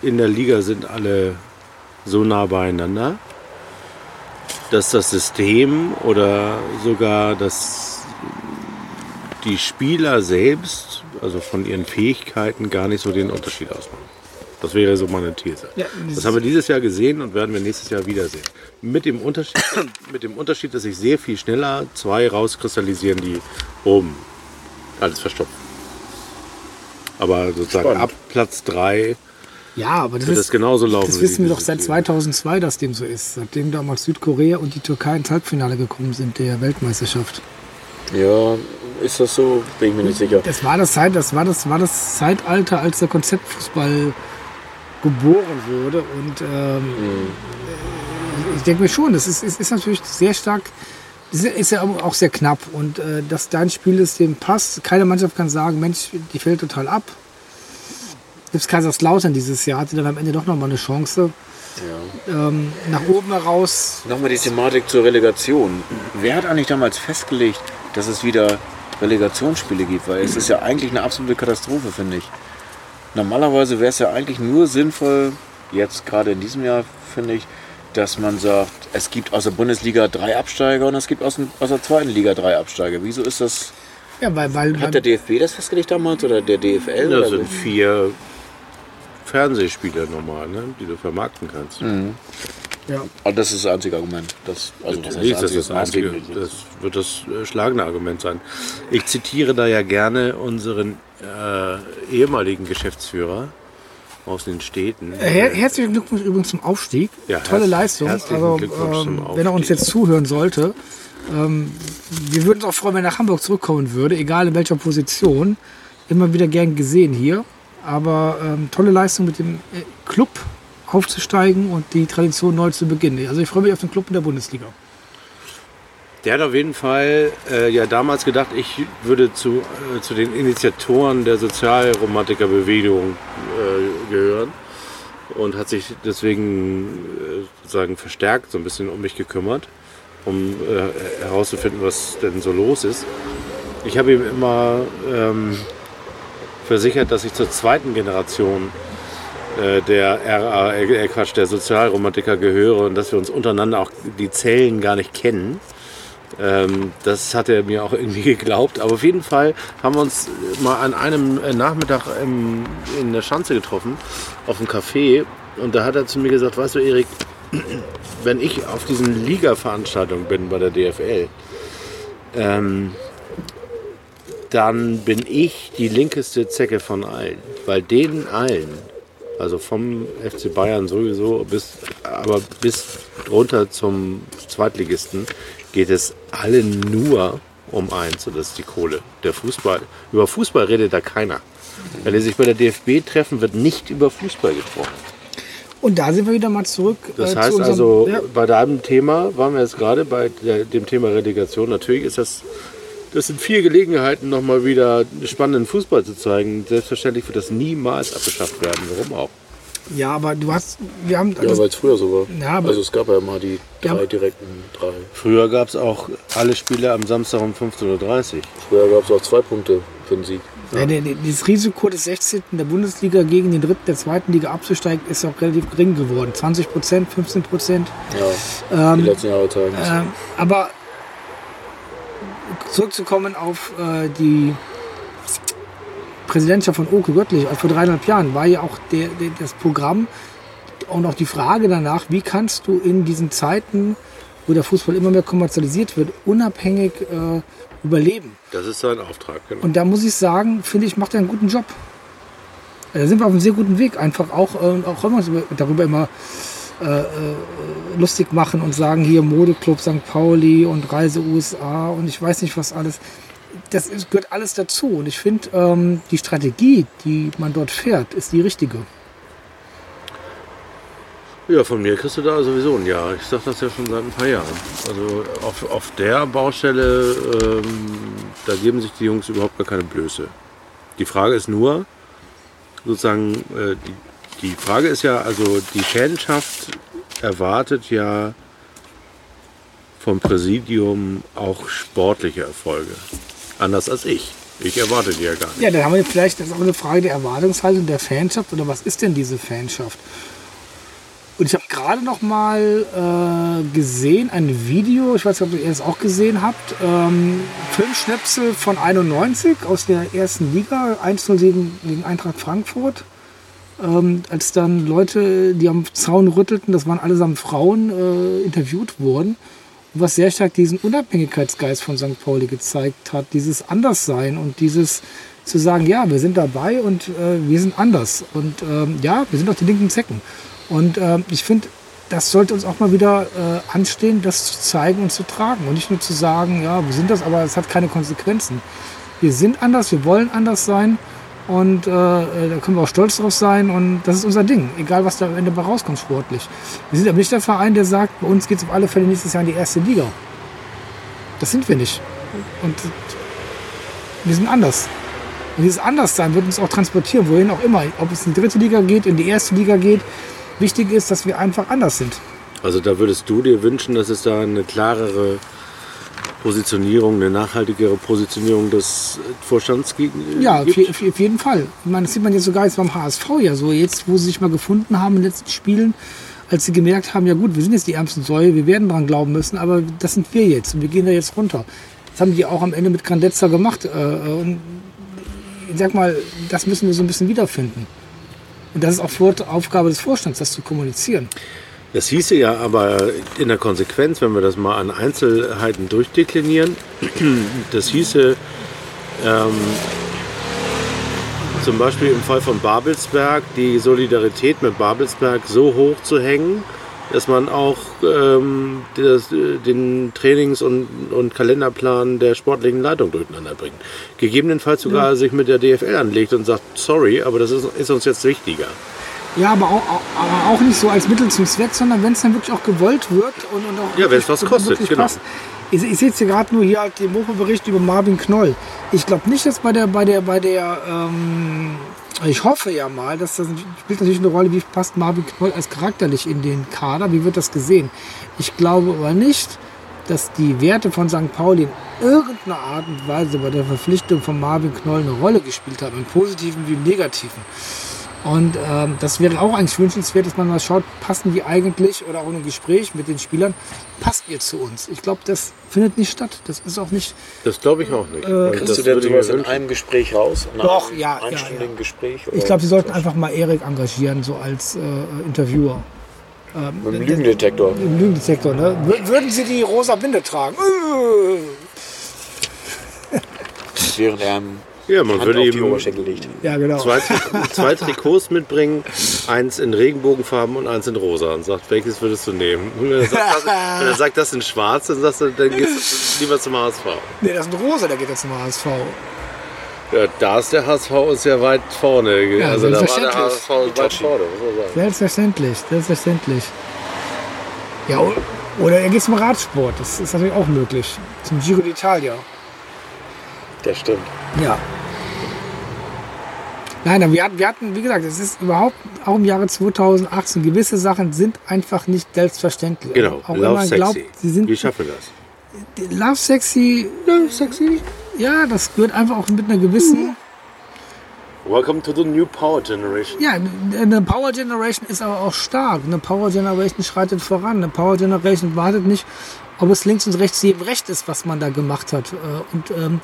S3: in der Liga sind alle so nah beieinander, dass das System oder sogar das, die Spieler selbst, also von ihren Fähigkeiten, gar nicht so den Unterschied ausmachen. Das wäre so meine These.
S4: Ja,
S3: Das haben wir dieses Jahr gesehen und werden wir nächstes Jahr wiedersehen. Mit dem Unterschied, <coughs> mit dem Unterschied dass sich sehr viel schneller zwei rauskristallisieren, die oben alles verstopfen. Aber sozusagen
S5: Spannend.
S3: ab Platz 3
S4: Ja, aber das
S3: wird
S4: ist
S3: es genauso laufen.
S4: Das wissen wir doch seit
S3: Jahr.
S4: 2002, dass dem so ist. Seitdem damals Südkorea und die Türkei ins Halbfinale gekommen sind der Weltmeisterschaft.
S5: Ja, ist das so? Bin ich mir nicht sicher.
S4: Das war das, Zeit, das, war das, war das Zeitalter, als der Konzeptfußball geboren wurde. Und ähm, ich denke mir schon, das ist, ist, ist natürlich sehr stark ist, ja auch sehr knapp und äh, dass dein Spielsystem passt. Keine Mannschaft kann sagen, Mensch, die fällt total ab. Selbst Kaiserslautern dieses Jahr hatte dann am Ende doch nochmal eine Chance. Ähm, nach oben heraus.
S5: Nochmal die Thematik zur Relegation. Wer hat eigentlich damals festgelegt, dass es wieder Relegationsspiele gibt? Weil es ist ja eigentlich eine absolute Katastrophe, finde ich. Normalerweise wäre es ja eigentlich nur sinnvoll, jetzt gerade in diesem Jahr, finde ich, dass man sagt, es gibt aus der Bundesliga drei Absteiger und es gibt aus, dem, aus der zweiten Liga drei Absteiger. Wieso ist das?
S4: Ja, weil, weil,
S5: Hat der DFB das festgelegt damals oder der DFL?
S3: Das
S5: oder
S3: sind vier Fernsehspiele normal, ne? die du vermarkten kannst.
S4: ja.
S5: Und das ist das einzige Argument. Das, also heißt
S3: Natürlich, das, ist das,
S5: einzige?
S3: einzige, das wird das äh, schlagende Argument sein. Ich zitiere da ja gerne unseren äh, ehemaligen Geschäftsführer aus den Städten.
S4: Äh, Her herzlichen Glückwunsch übrigens zum Aufstieg.
S3: Ja,
S4: Tolle Leistung.
S3: herzlichen
S4: Also,
S3: Glückwunsch zum
S4: ähm, wenn er uns jetzt zuhören sollte, ähm, wir würden uns auch freuen, wenn er nach Hamburg zurückkommen würde, egal in welcher Position. Immer wieder gern gesehen hier. Aber ähm, tolle Leistung mit dem äh, Club aufzusteigen und die Tradition neu zu beginnen. Also ich freue mich auf den Club in der Bundesliga.
S3: Der hat auf jeden Fall äh, ja damals gedacht, ich würde zu, äh, zu den Initiatoren der Sozialromantikerbewegung äh, gehören und hat sich deswegen äh, sozusagen verstärkt so ein bisschen um mich gekümmert, um äh, herauszufinden, was denn so los ist. Ich habe ihm immer ähm, versichert, dass ich zur zweiten Generation äh, der RA, Quatsch, der Sozialromantiker gehöre und dass wir uns untereinander auch die Zellen gar nicht kennen. Ähm, das hat er mir auch irgendwie <laughs> geglaubt. Aber auf jeden Fall haben wir uns mal an einem äh, Nachmittag im, in der Schanze getroffen, auf einem Café. Und da hat er zu mir gesagt, weißt du Erik, <clears throat> wenn ich auf diesen Liga-Veranstaltungen bin bei der DFL, ähm, dann bin ich die linkeste Zecke von allen. Weil denen allen, also vom FC Bayern sowieso, bis, aber bis runter zum Zweitligisten, geht es allen nur um eins und das ist die Kohle. Der Fußball. Über Fußball redet da keiner. Wenn die sich bei der DFB treffen, wird nicht über Fußball gesprochen.
S4: Und da sind wir wieder mal zurück.
S3: Das
S4: äh,
S3: heißt
S4: zu unserem,
S3: also,
S4: ja,
S3: bei deinem Thema waren wir jetzt gerade bei der, dem Thema Relegation. Natürlich ist das, das sind vier Gelegenheiten, nochmal wieder spannenden Fußball zu zeigen. Selbstverständlich wird das niemals abgeschafft werden. Warum auch?
S4: Ja, aber du hast, wir haben,
S5: Ja, weil es früher so war.
S4: Ja, aber-
S5: also es gab ja mal die
S4: Ja,
S5: drei
S4: aber-
S5: direkten drei.
S3: Früher gab es auch alle Spiele am Samstag um 15.30 Uhr.
S5: Früher gab es auch zwei Punkte für den Sieg.
S4: Ja, der, das Risiko des 16. der Bundesliga gegen den dritten der zweiten Liga abzusteigen ist auch relativ gering geworden. 20 Prozent, 15 Prozent.
S5: Ja, die letzten Jahre zeigen es.
S4: Ähm, aber zurückzukommen auf äh, die Präsidentschaft von Oke Göttlich, auch vor dreieinhalb Jahren, war ja auch der, der, das Programm und auch die Frage danach, wie kannst du in diesen Zeiten, wo der Fußball immer mehr kommerzialisiert wird, unabhängig äh, überleben.
S3: Das ist sein Auftrag. Genau.
S4: Und da muss ich sagen, finde ich, macht er einen guten Job. Da sind wir auf einem sehr guten Weg. Einfach auch, äh, auch wenn wir uns über- darüber immer äh, äh, lustig machen und sagen, hier Modeclub St. Pauli und Reise USA und ich weiß nicht was alles. Das ist, gehört alles dazu. Und ich finde, ähm, die Strategie, die man dort fährt, ist die richtige.
S3: Ja, von mir kriegst du da sowieso ein Ja. Ich sag das ja schon seit ein paar Jahren. Also auf, auf der Baustelle, ähm, da geben sich die Jungs überhaupt gar keine Blöße. Die Frage ist nur, sozusagen, äh, die, die Frage ist ja, also die Fanschaft erwartet ja vom Präsidium auch sportliche Erfolge. Anders als ich. Ich erwarte die ja gar nicht.
S4: Ja, dann haben wir vielleicht, das ist auch eine Frage der Erwartungshaltung der Fanschaft oder was ist denn diese Fanschaft? Und ich habe gerade noch mal äh, gesehen, ein Video, ich weiß nicht, ob ihr es auch gesehen habt, ähm, Filmschnipsel von 91 aus der ersten Liga, 1-0 gegen, Eintracht Frankfurt. Ähm, als dann Leute, die am Zaun rüttelten, das waren allesamt Frauen, äh, interviewt wurden. Und was sehr stark diesen Unabhängigkeitsgeist von St. Pauli gezeigt hat, dieses Anderssein und dieses zu sagen, ja, wir sind dabei und äh, wir sind anders. Und ähm, ja, wir sind auch die linken Zecken. Und ähm, ich finde, das sollte uns auch mal wieder äh, anstehen, das zu zeigen und zu tragen. Und nicht nur zu sagen, ja, wir sind das, aber es hat keine Konsequenzen. Wir sind anders, wir wollen anders sein. Und äh, äh, da können wir auch stolz drauf sein. Und das ist unser Ding. Egal, was da am Ende bei rauskommt sportlich. Wir sind aber nicht der Verein, der sagt, bei uns geht es auf alle Fälle nächstes Jahr in die erste Liga. Das sind wir nicht. Und wir sind anders. Und dieses Anderssein wird uns auch transportieren, wohin auch immer. Ob es in die dritte Liga geht, in die erste Liga geht. Wichtig ist, dass wir einfach anders sind.
S3: Also da würdest du dir wünschen, dass es da eine klarere Positionierung, eine nachhaltigere Positionierung des Vorstands gi-
S4: Ja, auf,
S3: gibt?
S4: je- auf, jeden Fall. Ich meine, das sieht man jetzt sogar jetzt beim HSV ja so. Jetzt, wo sie sich mal gefunden haben in den letzten Spielen, als sie gemerkt haben, ja gut, wir sind jetzt die ärmsten Säue, wir werden dran glauben müssen, aber das sind wir jetzt und wir gehen da jetzt runter. Das haben die auch am Ende mit Grandezza gemacht. äh, Und ich sag mal, das müssen wir so ein bisschen wiederfinden. Und das ist auch Aufgabe des Vorstands, das zu kommunizieren.
S3: Das hieße ja aber in der Konsequenz, wenn wir das mal an Einzelheiten durchdeklinieren, <clears throat> das hieße ähm, zum Beispiel im Fall von Babelsberg die Solidarität mit Babelsberg so hoch zu hängen, dass man auch ähm, das, äh, den Trainings- und, und Kalenderplan der sportlichen Leitung durcheinander bringt. Gegebenenfalls sogar sich mit der DFL anlegt und sagt, sorry, aber das ist, ist uns jetzt wichtiger.
S4: Ja, aber auch, aber auch nicht so als Mittel zum Zweck, sondern wenn es dann wirklich auch gewollt wird und, und auch
S3: Ja, wenn es was kostet, genau.
S4: passt. Ich, ich sehe jetzt hier gerade nur hier halt den Mopo-Bericht über Marvin Knoll. Ich glaube nicht, dass bei der, bei der, bei der, ähm, ich hoffe ja mal, dass das spielt natürlich eine Rolle, wie passt Marvin Knoll als charakterlich in den Kader, wie wird das gesehen? Ich glaube aber nicht, dass die Werte von St. Pauli in irgendeiner Art und Weise bei der Verpflichtung von Marvin Knoll eine Rolle gespielt haben, im Positiven wie im Negativen. Und ähm, das wäre auch eigentlich wünschenswert, dass man mal schaut, passen die eigentlich oder auch in einem Gespräch mit den Spielern, passt ihr zu uns? Ich glaube, das findet nicht statt. Das ist auch nicht.
S3: Das glaube ich auch nicht. Und
S5: Kriegst
S3: das
S5: du denn sowas in
S3: wünschen.
S5: einem Gespräch raus? In
S4: Doch,
S5: einem
S4: ja, ja,
S5: einstündigen
S4: ja.
S5: Gespräch?
S4: Ich glaube, sie sollten einfach mal Erik engagieren, so als äh, Interviewer.
S5: Mit dem Lügendetektor.
S4: Im Lügendetektor, ne? Wür- Würden sie die rosa Binde tragen? Äh.
S5: Während er
S3: Ja, man
S5: Hand
S3: würde
S5: auf die
S3: ihm
S5: Oberschenkel legt.
S4: Ja, genau.
S3: zwei, <laughs> zwei Trikots mitbringen, eins in Regenbogenfarben und eins in rosa und sagt, welches würdest du nehmen? Und wenn er sagt, das, wenn er sagt, das in schwarz, dann sagst du, dann gehst du lieber zum HSV.
S4: Nee, das ist ein rosa, der geht jetzt zum HSV.
S3: Ja, da ist der HSV ist ja weit vorne.
S4: Ja,
S3: also da war der
S4: selbstverständlich.
S3: HSV weit vorne.
S4: Selbstverständlich, selbstverständlich. Ja, oder er geht zum Radsport, das ist natürlich auch möglich. Zum Giro d'Italia.
S5: Das stimmt.
S4: Ja. Nein, wir hatten, wir hatten, wie gesagt, es ist überhaupt auch im Jahre 2018, gewisse Sachen sind einfach nicht selbstverständlich.
S3: Genau,
S4: auch wenn
S3: Love
S4: man
S3: Sexy.
S4: glaubt, sie sind
S3: Wie schaffen wir das?
S4: Love Sexy,
S3: Love Sexy.
S4: ja, das gehört einfach auch mit einer gewissen,
S3: Welcome to the new power generation.
S4: ja, eine Power Generation ist aber auch stark. Eine Power Generation schreitet voran. Eine Power Generation wartet nicht, ob es links und rechts jedem recht ist, was man da gemacht hat. Äh, Und ähm,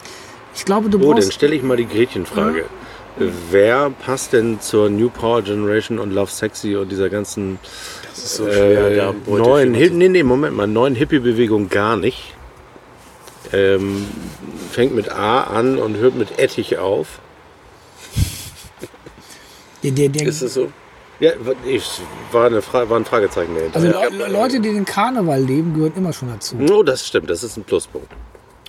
S4: ich glaube, du
S3: Oh, dann
S4: brauchst
S3: stelle ich mal die Gretchenfrage. Wer passt denn zur New Power Generation und Love Sexy und dieser ganzen
S5: Das ist so schwer,
S3: äh,
S5: da Beute
S3: neuen
S5: zu-
S3: nee, nee, Moment mal, neuen Hippie-Bewegung gar nicht. Ähm, fängt mit A an und hört mit Ettich auf.
S4: der, der, der,
S5: Ist es so?
S3: Ja, ich, war, eine Fra war ein Fragezeichen dahinter.
S4: Also
S3: ja.
S4: Le Leute, die den Karneval leben, gehören immer schon dazu.
S3: Oh, das stimmt, das ist ein Pluspunkt.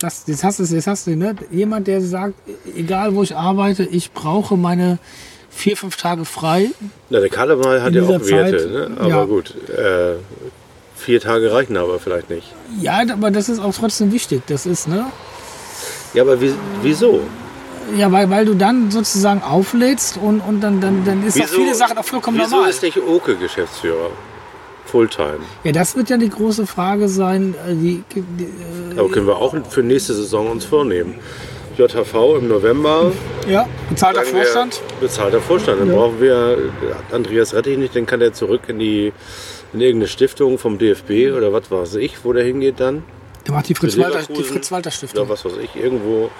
S4: Das, das hast du, das hast du, ne? Jemand, der sagt, egal wo ich arbeite, ich brauche meine vier, fünf Tage frei.
S3: Na, der Karneval hat ja auch Werte,
S4: Zeit,
S3: ne? aber
S4: ja.
S3: gut. Äh, vier Tage reichen aber vielleicht nicht.
S4: Ja, aber das ist auch trotzdem wichtig. Das ist, ne?
S3: Ja, aber wie, wieso?
S4: Ja, weil, weil du dann sozusagen auflädst und, und dann, dann, dann ist auch
S3: Wieso-
S4: viele Sachen auch vollkommen
S3: Wieso
S4: normal.
S3: ist nicht Oke Geschäftsführer? Fulltime.
S4: Ja, das wird ja die große Frage sein. äh, Die, die, äh,
S3: Aber können wir auch für nächste Saison uns vornehmen. JHV im November.
S4: ja, bezahlter Vorstand.
S3: Bezahlter Vorstand. Dann brauchen wir Andreas Rettich nicht, dann kann der zurück in die in irgendeine Stiftung vom DFB oder was weiß ich, wo der hingeht dann.
S4: Der macht die
S3: Für
S4: Fritz-Walter die
S3: Leverkusen.
S4: Fritz -Walter Stiftung.
S3: Oder was weiß ich, irgendwo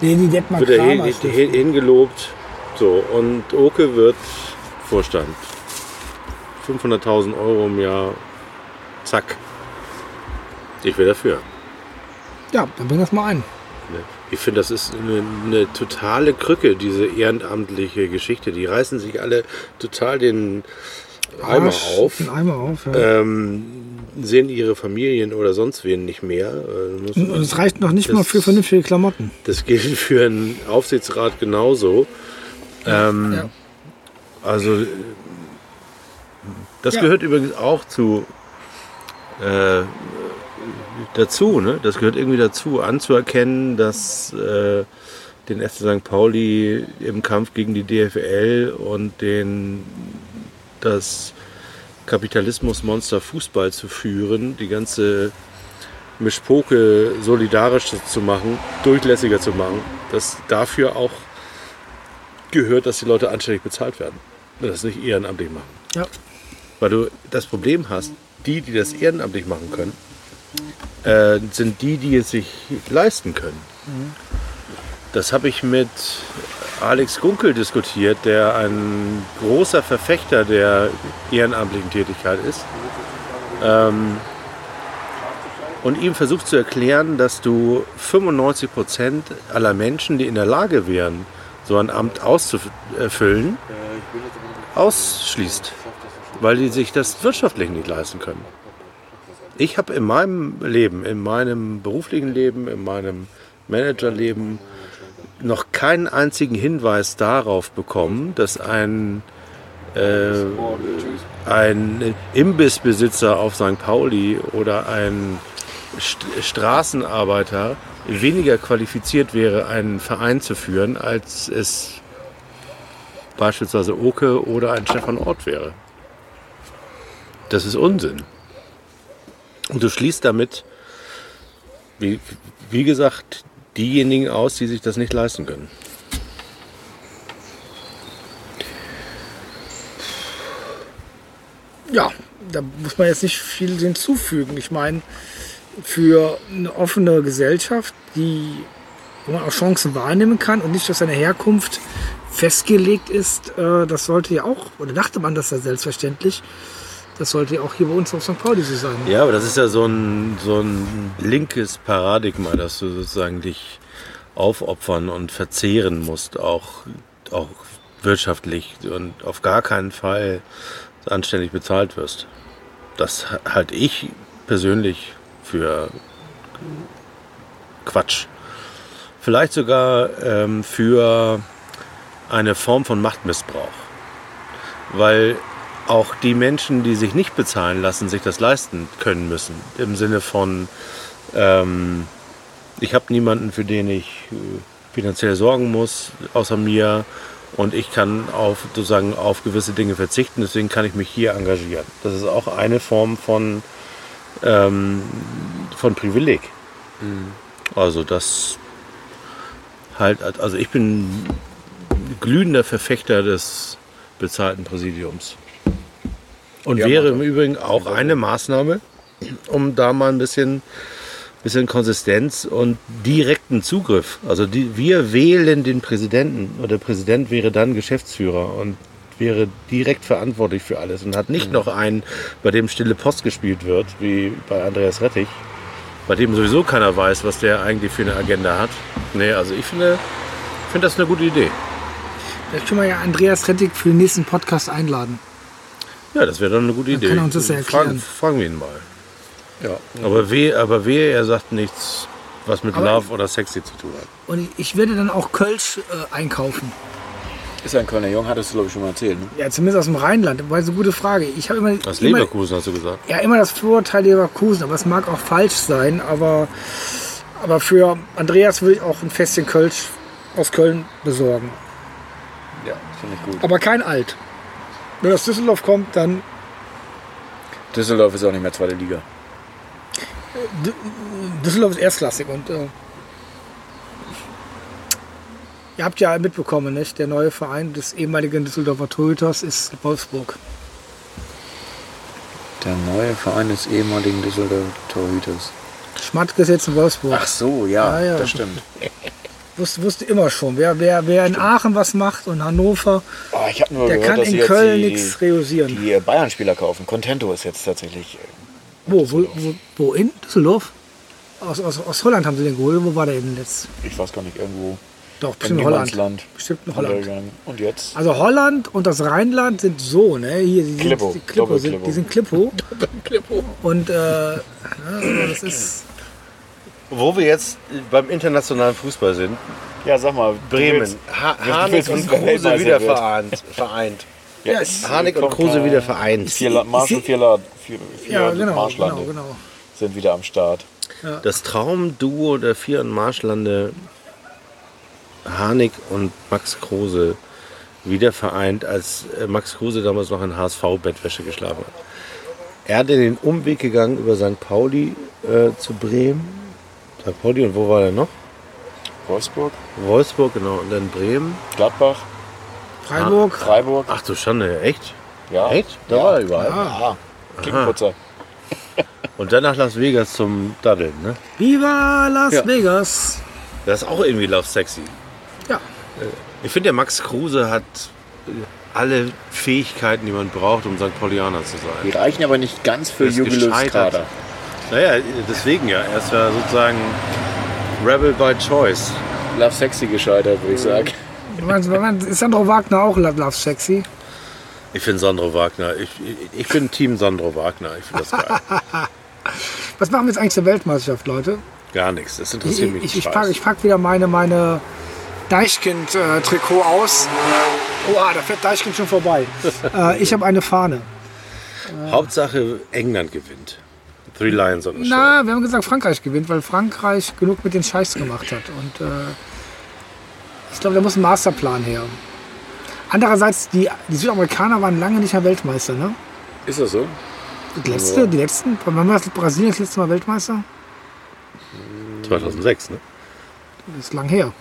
S4: Nee, die
S3: wird er hin, hin, hingelobt. So, und Oke wird Vorstand. 500.000 Euro im Jahr. Zack. Ich wäre dafür.
S4: Ja, dann bring das mal ein.
S3: Ne? Ich finde, das ist eine, eine totale Krücke, diese ehrenamtliche Geschichte. Die reißen sich alle total den Eimer
S4: Arsch,
S3: auf,
S4: Den Eimer auf, ja.
S3: ähm, sehen ihre Familien oder sonst wen nicht mehr. Äh,
S4: Und es reicht noch nicht
S3: das-
S4: mal für vernünftige Klamotten.
S3: Das gilt für einen Aufsichtsrat genauso. Ähm,
S4: Ja.
S3: Also, das
S4: Ja.
S3: gehört übrigens auch zu, äh, dazu, ne? Das gehört irgendwie dazu, anzuerkennen, dass äh, den FC St. Pauli im Kampf gegen die DFL und den das Kapitalismusmonster Fußball zu führen, die ganze Mischpoke solidarisch zu machen, durchlässiger zu machen, dass dafür auch gehört, dass die Leute anständig bezahlt werden. Und das nicht ehrenamtlich machen.
S4: Ja.
S3: Weil du das Problem hast, die, die das ehrenamtlich machen können, äh, sind die, die es sich leisten können. Das habe ich mit Alex Gunkel diskutiert, der ein großer Verfechter der ehrenamtlichen Tätigkeit ist. Ähm, und ihm versucht zu erklären, dass du 95 Prozent aller Menschen, die in der Lage wären, so ein Amt auszufüllen, ausschließt, weil die sich das wirtschaftlich nicht leisten können. Ich habe in meinem Leben, in meinem beruflichen Leben, in meinem Managerleben noch keinen einzigen Hinweis darauf bekommen, dass ein, äh, ein Imbissbesitzer auf St. Pauli oder ein St Straßenarbeiter weniger qualifiziert wäre, einen Verein zu führen, als es beispielsweise Oke oder ein Stefan Ort wäre. Das ist Unsinn. Und du schließt damit, wie, wie gesagt, diejenigen aus, die sich das nicht leisten können.
S4: Ja, da muss man jetzt nicht viel hinzufügen. Ich meine, für eine offene Gesellschaft, die, wo man auch Chancen wahrnehmen kann und nicht durch seine Herkunft festgelegt ist, äh, das sollte ja auch, oder dachte man das ja selbstverständlich, das sollte auch hier bei uns auf St. Pauli so sein.
S3: Ja, aber das ist ja so ein, so ein linkes Paradigma, dass du sozusagen dich aufopfern und verzehren musst, auch, auch wirtschaftlich und auf gar keinen Fall anständig bezahlt wirst. Das halte ich persönlich für Quatsch. Vielleicht sogar ähm, für eine Form von Machtmissbrauch. Weil auch die Menschen, die sich nicht bezahlen lassen, sich das leisten können müssen. Im Sinne von, ähm, ich habe niemanden, für den ich äh, finanziell sorgen muss, außer mir. Und ich kann auf, sozusagen auf gewisse Dinge verzichten, deswegen kann ich mich hier engagieren. Das ist auch eine Form von, ähm, von Privileg. Also das halt, also ich bin glühender Verfechter des bezahlten Präsidiums. Und
S5: Ja,
S3: wäre im. Übrigen auch eine Maßnahme, um da mal ein bisschen, bisschen Konsistenz und direkten Zugriff. Also die, wir wählen den Präsidenten und der Präsident wäre dann Geschäftsführer und wäre direkt verantwortlich für alles und hat nicht noch einen, bei dem stille Post gespielt wird, wie bei Andreas Rettich, bei dem sowieso keiner weiß, was der eigentlich für eine Agenda hat. Nee, also ich finde, finde das eine gute Idee.
S4: Vielleicht können wir ja Andreas Rettig für den nächsten Podcast einladen.
S3: Ja, das wäre doch eine gute
S4: Dann
S3: Idee.
S4: kann er uns das ja erklären.
S3: fragen, fragen wir ihn mal.
S5: Ja.
S3: Aber wehe, aber wehe, er sagt nichts, was mit
S4: Aber-
S3: Love oder Sexy zu tun hat.
S4: Und ich werde dann auch Kölsch äh, einkaufen.
S5: Ist ein Kölner Jung, hattest du glaube ich schon mal erzählt. Ne?
S4: Ja, zumindest aus dem Rheinland. Weil so eine gute Frage. Ich habe immer,
S3: Aus
S4: immer,
S3: Leverkusen hast du gesagt.
S4: ja, immer das Vorurteil Leverkusen, aber es mag auch falsch sein. Aber, aber für Andreas will ich auch ein Festchen Kölsch aus Köln besorgen.
S5: Ja, finde ich gut.
S4: Aber kein Alt. Wenn aus Düsseldorf kommt, dann
S5: Düsseldorf ist auch nicht mehr zweite Liga.
S4: Düsseldorf ist erstklassig und äh, ihr habt ja mitbekommen, nicht? Der neue Verein des ehemaligen Düsseldorfer Torhüters ist Wolfsburg.
S5: Der neue Verein des ehemaligen Düsseldorfer Torhüters.
S4: Jetzt in Wolfsburg.
S5: Ach so, ja,
S4: Ja, ja.
S5: das stimmt. <laughs>
S4: Wusste, wusste immer schon. Wer, wer, wer in Aachen was macht und Hannover,
S5: Oh, ich nur
S4: der
S5: gehört,
S4: kann in Köln nichts realisieren.
S5: die äh, Bayern-Spieler kaufen. Contento ist jetzt tatsächlich. äh,
S4: Wo, wo, wo, wo? In Düsseldorf? Aus, aus, aus Holland haben sie den geholt. Wo war der denn jetzt?
S5: Ich weiß gar nicht, irgendwo
S4: Doch,
S5: im
S4: bestimmt in Holland.
S5: Niemandsland.
S4: Bestimmt in Holland.
S5: Und jetzt?
S4: Also Holland und das Rheinland sind so, ne? Hier, die,
S5: Klippo,
S4: sind, die, Klippo sind, <laughs> die sind Klippo. Und äh, also das ist.
S3: Wo wir jetzt beim internationalen Fußball sind,
S5: Ja, sag mal.
S3: Bremen, ha Harnik und Kruse wieder vereint. vereint.
S5: Ja,
S4: Ja,
S5: ist,
S3: Harnik und Kruse wieder vereint.
S5: Vier La Marshall, vier, La vier, vier
S4: Ja, genau,
S5: Marschlande.
S4: genau, genau.
S5: sind wieder am Start.
S3: Das Traumduo der Vier- und Marschlande Harnik und Max Kruse wieder vereint, als äh, Max Kruse damals noch in HSV-Bettwäsche geschlafen hat. Er hat in den Umweg gegangen über St. Pauli äh, zu Bremen. St. Pauli und wo war er noch?
S5: Wolfsburg,
S3: Wolfsburg, genau, und dann Bremen.
S5: Gladbach,
S4: Freiburg.
S5: Freiburg.
S3: Ach du Schande, echt?
S5: Ja.
S3: Echt? Da war er überall.
S5: Ah, Klinkenputzer.
S3: Und dann nach Las Vegas zum Daddeln, ne?
S4: Viva Las
S3: Ja.
S4: Vegas.
S3: Das ist auch irgendwie Love Sexy.
S4: Ja.
S3: Ich finde, der Max Kruse hat äh, alle Fähigkeiten, die man braucht, um St. Paulianer zu
S5: Die
S3: sein.
S5: reichen aber nicht ganz für. Kader.
S3: Naja, deswegen ja. Er ist ja sozusagen Rebel by Choice.
S5: Love Sexy gescheitert, würde ich sagen.
S4: Du meinst, meinst, ist Sandro Wagner auch Love Sexy?
S3: Ich finde Sandro Wagner. Ich, ich, ich bin Team Sandro Wagner. Ich finde das geil. <laughs>
S4: Was machen wir jetzt eigentlich zur Weltmeisterschaft, Leute?
S3: Gar nichts. Das
S4: Ich,
S3: interessiert mich
S4: ich,
S3: nicht.
S4: ich packe ich pack wieder meine, meine Deichkind-Trikot aus. Oh, ah, da fährt Deichkind schon vorbei. <laughs> äh, ich habe eine Fahne.
S3: Hauptsache England gewinnt. Three Lions Show.
S4: Na, wir haben gesagt, Frankreich gewinnt, weil Frankreich genug mit den Scheichs gemacht hat. Und äh, ich glaube, da muss ein Masterplan her. Andererseits, die, die Südamerikaner waren lange nicht mehr Weltmeister, ne?
S5: Ist das so?
S4: Die letzte, die letzten, wann war das Brasilien das letzte Mal Weltmeister?
S3: 2006, ne?
S4: Das ist lang her.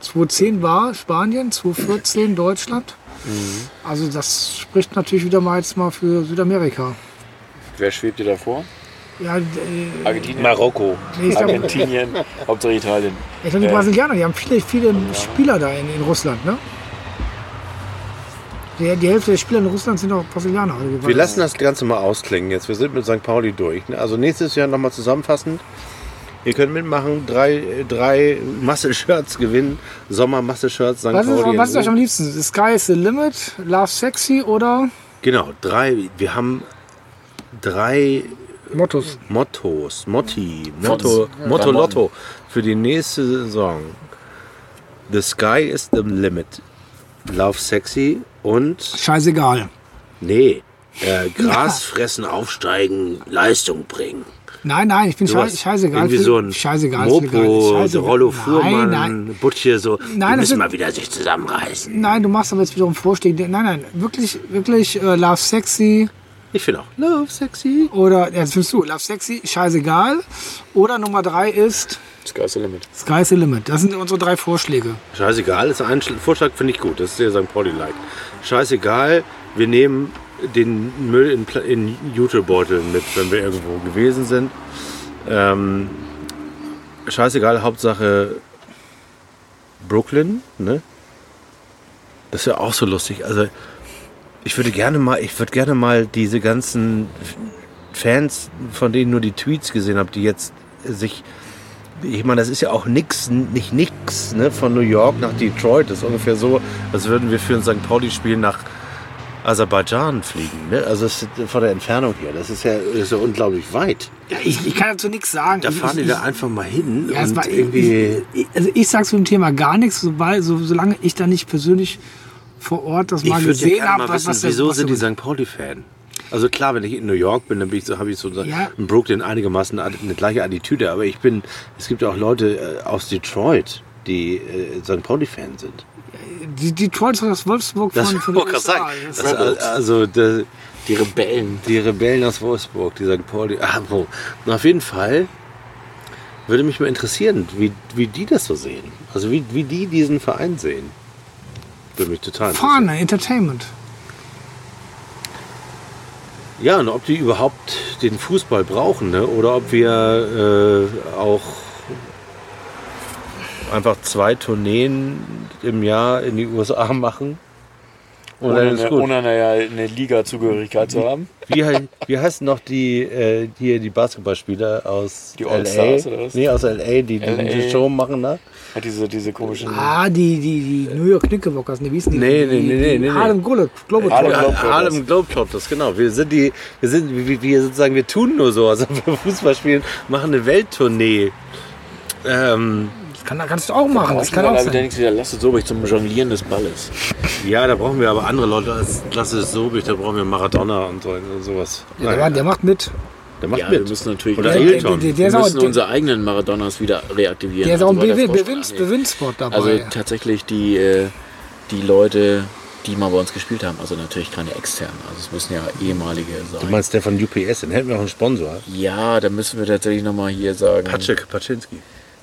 S4: 2010 war Spanien, 2014 Deutschland. Also das spricht natürlich wieder mal jetzt mal für Südamerika.
S5: Wer schwebt dir da vor?
S4: Ja, äh,
S5: Argentinien?
S3: Marokko.
S4: nee, ich glaube,
S5: Argentinien, Hauptsache Italien.
S4: ich glaub, die
S5: Äh.
S4: Brasilianer, die haben viele, viele Spieler da in, in Russland, ne? Die, die Hälfte der Spieler in Russland sind auch Brasilianer.
S3: Wir lassen das Ganze mal ausklingen jetzt. Wir sind mit St. Pauli durch. ne? Also nächstes Jahr nochmal zusammenfassend. Ihr könnt mitmachen, drei, drei Muscle-Shirts gewinnen. Sommer-Muscle-Shirts St.
S4: was ist,
S3: Pauli.
S4: was ist euch am liebsten? The Sky is the Limit, Love Sexy oder
S3: Genau, drei. Wir haben drei
S4: Mottos?
S3: Mottos, Motti, Motto, Motto Lotto für die nächste Saison. The Sky is the Limit. Love Sexy und
S4: Scheißegal.
S3: nee, äh, <laughs> Gras fressen, aufsteigen, Leistung bringen.
S4: Nein, nein, ich bin schei
S3: Sowas.
S4: scheißegal.
S3: Irgendwie so ein
S4: scheißegal.
S3: Mopo,
S4: Scheißegal.
S3: Rollo
S4: Nein,
S3: Fuhrmann,
S4: nein,
S3: Butche, so.
S4: Nein,
S3: die
S4: das
S3: müssen mal wieder sich zusammenreißen.
S4: nein, du machst aber jetzt wiederum Vorschläge. Nein, nein, wirklich, wirklich äh, Love Sexy
S3: Ich finde auch Love Sexy.
S4: oder, das findest du, Love Sexy, scheißegal. Oder Nummer drei ist
S5: Sky's the limit.
S4: Sky's the Limit. Das sind unsere drei Vorschläge.
S3: Scheißegal, ist ein Schl- Vorschlag, finde ich gut. Das ist der St. Pauli-like. Scheißegal, wir nehmen den Müll in, Pla- in Jutebeuteln mit, wenn wir irgendwo gewesen sind. Ähm, scheißegal, Hauptsache Brooklyn, ne? Das ist ja auch so lustig. Also, ich würde gerne mal, ich würde gerne mal diese ganzen Fans, von denen nur die Tweets gesehen habe, die jetzt sich ich meine, das ist ja auch nix, nicht nix, ne? Von New York nach Detroit. Das ist ungefähr so, als würden wir für ein St. Pauli-Spiel nach Aserbaidschan fliegen. Ne? Also das ist von der Entfernung her. Das ist ja, das ist ja unglaublich weit.
S4: Ja, ich, ich kann dazu nichts sagen.
S3: Da fahren
S4: ich,
S3: die da einfach mal hin
S4: Ja,
S3: und
S4: war,
S3: irgendwie.
S4: ich, ich, also ich sage zu dem Thema gar nichts, sobald, so, solange ich da nicht persönlich vor Ort das
S3: Ich
S4: mal gesehen
S3: gerne
S4: habe,
S3: mal
S4: was,
S3: wissen,
S4: was,
S3: wieso
S4: was
S3: sind die St. Pauli-Fan? Also klar, wenn ich in New York bin, dann bin ich so, habe ich so
S4: Ja.
S3: in Brooklyn einigermaßen eine gleiche Attitüde. Aber ich bin, es gibt auch Leute äh, aus Detroit, die äh, St. Pauli-Fan sind.
S4: die Detroit ist das Wolfsburg von,
S3: Das
S4: von
S3: ich gerade
S4: USA.
S3: sagen.
S4: Das-
S3: Das, ist also der,
S5: Die Rebellen.
S3: die Rebellen aus Wolfsburg, die St. Pauli. Ah. Und auf jeden Fall würde mich mal interessieren, wie, wie die das so sehen. Also wie, wie die diesen Verein sehen. Würde mich total.
S4: Fahne, Entertainment.
S3: Ja, und ob die überhaupt den Fußball brauchen, ne? oder ob wir äh, auch einfach zwei Tourneen im Jahr in die USA machen. Und
S5: Ohne eine, ohne eine, eine Liga-Zugehörigkeit zu haben.
S3: Wie, wie heißen noch die, äh, hier die Basketballspieler aus
S5: Die
S3: LA?
S5: All-Stars oder was?
S3: Nee, aus LA, die, die
S5: LA.
S3: die Show machen da.
S5: Hat diese, diese komischen.
S4: Ah, die, die, die New York Knickerbockers, ne, wie hießen die?
S3: Nee,
S4: die,
S3: nee, nee, nee, nee, nee.
S4: Harlem Globe- Globetrotters.
S5: Harlem
S3: Ja,
S5: Globetrotters.
S3: Genau. Wir sind die, wir sind, wir, wir sozusagen, wir tun nur so, also <laughs> wir Fußball spielen, machen eine Welttournee. Ähm,
S4: kann, kannst du auch machen, das kann
S5: wir
S4: auch
S5: da
S4: sein.
S5: nichts wieder Lasse Sobich zum Jonglieren des Balles.
S3: ja, da brauchen wir aber andere Leute als Lasse Sobich, da brauchen wir Maradona und so und sowas.
S4: Ja, der, der macht mit.
S3: Der macht
S5: Ja, wir
S3: mit.
S5: müssen natürlich
S3: Oder
S4: Der-
S3: Ailton.
S4: der- der-
S5: wir
S4: auch-
S5: müssen
S4: der-
S5: unsere eigenen Maradonas wieder reaktivieren.
S4: Der ist auch ein
S5: Also bei der
S4: Bewin-
S5: Frosch-
S4: Bewinns-
S5: nee.
S4: Bewinspot dabei.
S5: Also tatsächlich die, äh, die Leute, die mal bei uns gespielt haben, also natürlich keine externen, also es müssen ja ehemalige
S3: Du
S5: sein.
S3: meinst der von UPS, den hätten wir auch einen Sponsor.
S5: Ja, da müssen wir tatsächlich nochmal hier sagen.
S3: Patschek Paczynski.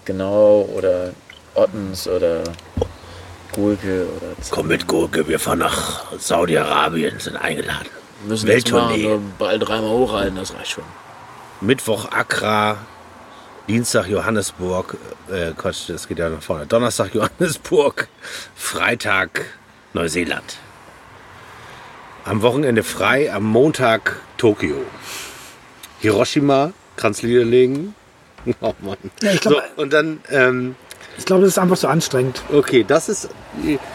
S5: Genau, oder Ottens oder Gulke oder
S3: Komm mit Gurke, wir fahren nach Saudi-Arabien, sind eingeladen.
S5: müssen das mal
S3: Welttournee.
S5: bald dreimal hochhalten, das reicht schon.
S3: Mittwoch Accra, Dienstag Johannesburg, äh, Quatsch, das geht ja nach vorne. Donnerstag <laughs> Johannesburg, Freitag Neuseeland. Am Wochenende frei, am Montag Tokio. Hiroshima, kannst Lieder legen. <laughs> Oh Mann.
S4: Ja, ich glaub-
S3: so, und dann, ähm,
S4: ich glaube, das ist einfach so anstrengend.
S3: okay, das ist,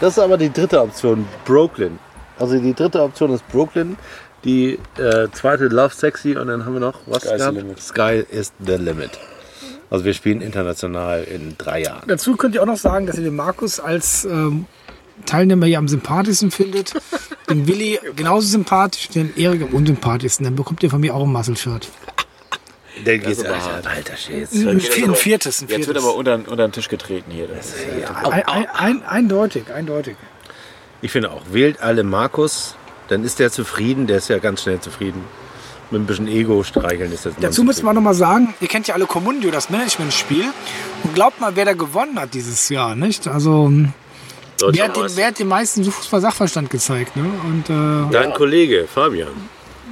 S3: das ist aber die dritte Option, Brooklyn. Also die dritte Option ist Brooklyn. Die äh, zweite Love Sexy und dann haben wir noch was
S5: Sky is the
S3: gehabt?
S5: limit.
S3: Sky is the limit. Also wir spielen international in drei Jahren.
S4: Dazu könnt ihr auch noch sagen, dass ihr den Markus als ähm, Teilnehmer hier am sympathischsten findet. Den Willi genauso sympathisch, den Erik am unsympathischsten. Dann bekommt ihr von mir auch ein Muscle-Shirt.
S3: Der geht's
S5: aber
S3: Alter,
S5: hart.
S3: Alter Schätz.
S4: Ein, ein viertes, ein
S5: Jetzt wird aber unter, unter den Tisch getreten hier. Das ist,
S4: Ein, ein, ein, eindeutig, eindeutig.
S3: Ich finde auch, wählt alle Markus, dann ist der zufrieden, der ist ja ganz schnell zufrieden. Mit ein bisschen Ego streicheln ist das immer
S4: Dazu müssen wir noch mal sagen, ihr kennt ja alle Commundio, das Management-Spiel. Und glaubt mal, wer da gewonnen hat dieses Jahr, nicht? Also, wer hat, den, wer hat den meisten Fußball-Sachverstand gezeigt, ne? Und, äh,
S3: Dein Kollege Fabian,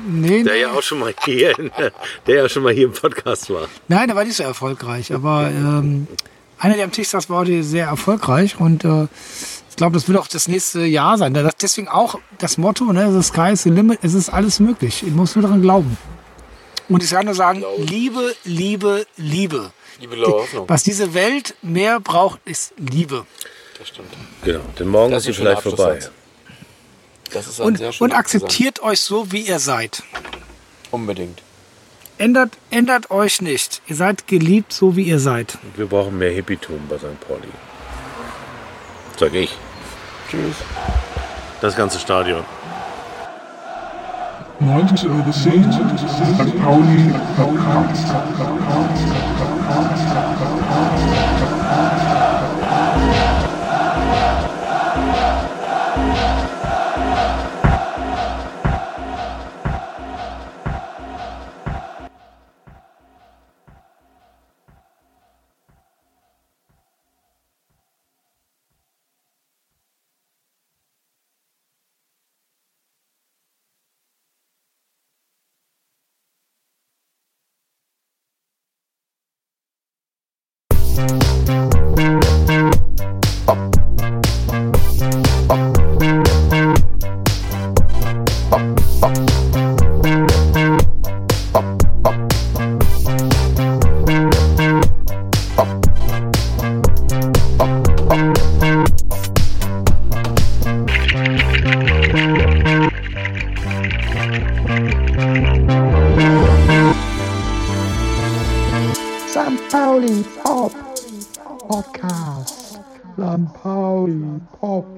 S4: nee,
S3: der
S4: nee.
S3: ja auch schon mal hier, in- der ja schon mal hier im Podcast war.
S4: Nein, der war nicht so erfolgreich. Aber ähm, einer, der am Tisch saß, war heute sehr erfolgreich. Und äh, ich glaube, das wird auch das nächste Jahr sein. Das, deswegen auch das Motto, ne, the sky is the limit, es ist alles möglich. Ich muss nur daran glauben. Und ich kann nur sagen, Liebe, Liebe, Liebe.
S5: Liebe blaue Hoffnung.
S4: Was diese Welt mehr braucht, ist Liebe.
S5: Das stimmt.
S3: Genau, denn morgen
S5: Das
S3: ist sie vielleicht vorbei.
S5: Das ist ein
S4: Und, und akzeptiert euch so, wie ihr seid.
S5: Unbedingt.
S4: Ändert, ändert euch nicht. Ihr seid geliebt, so wie ihr seid.
S3: Wir brauchen mehr Hippietum bei St. Pauli. Sag ich.
S5: Tschüss.
S3: Das ganze Stadion.
S2: 1910 St. Pauli Podcast.
S7: up,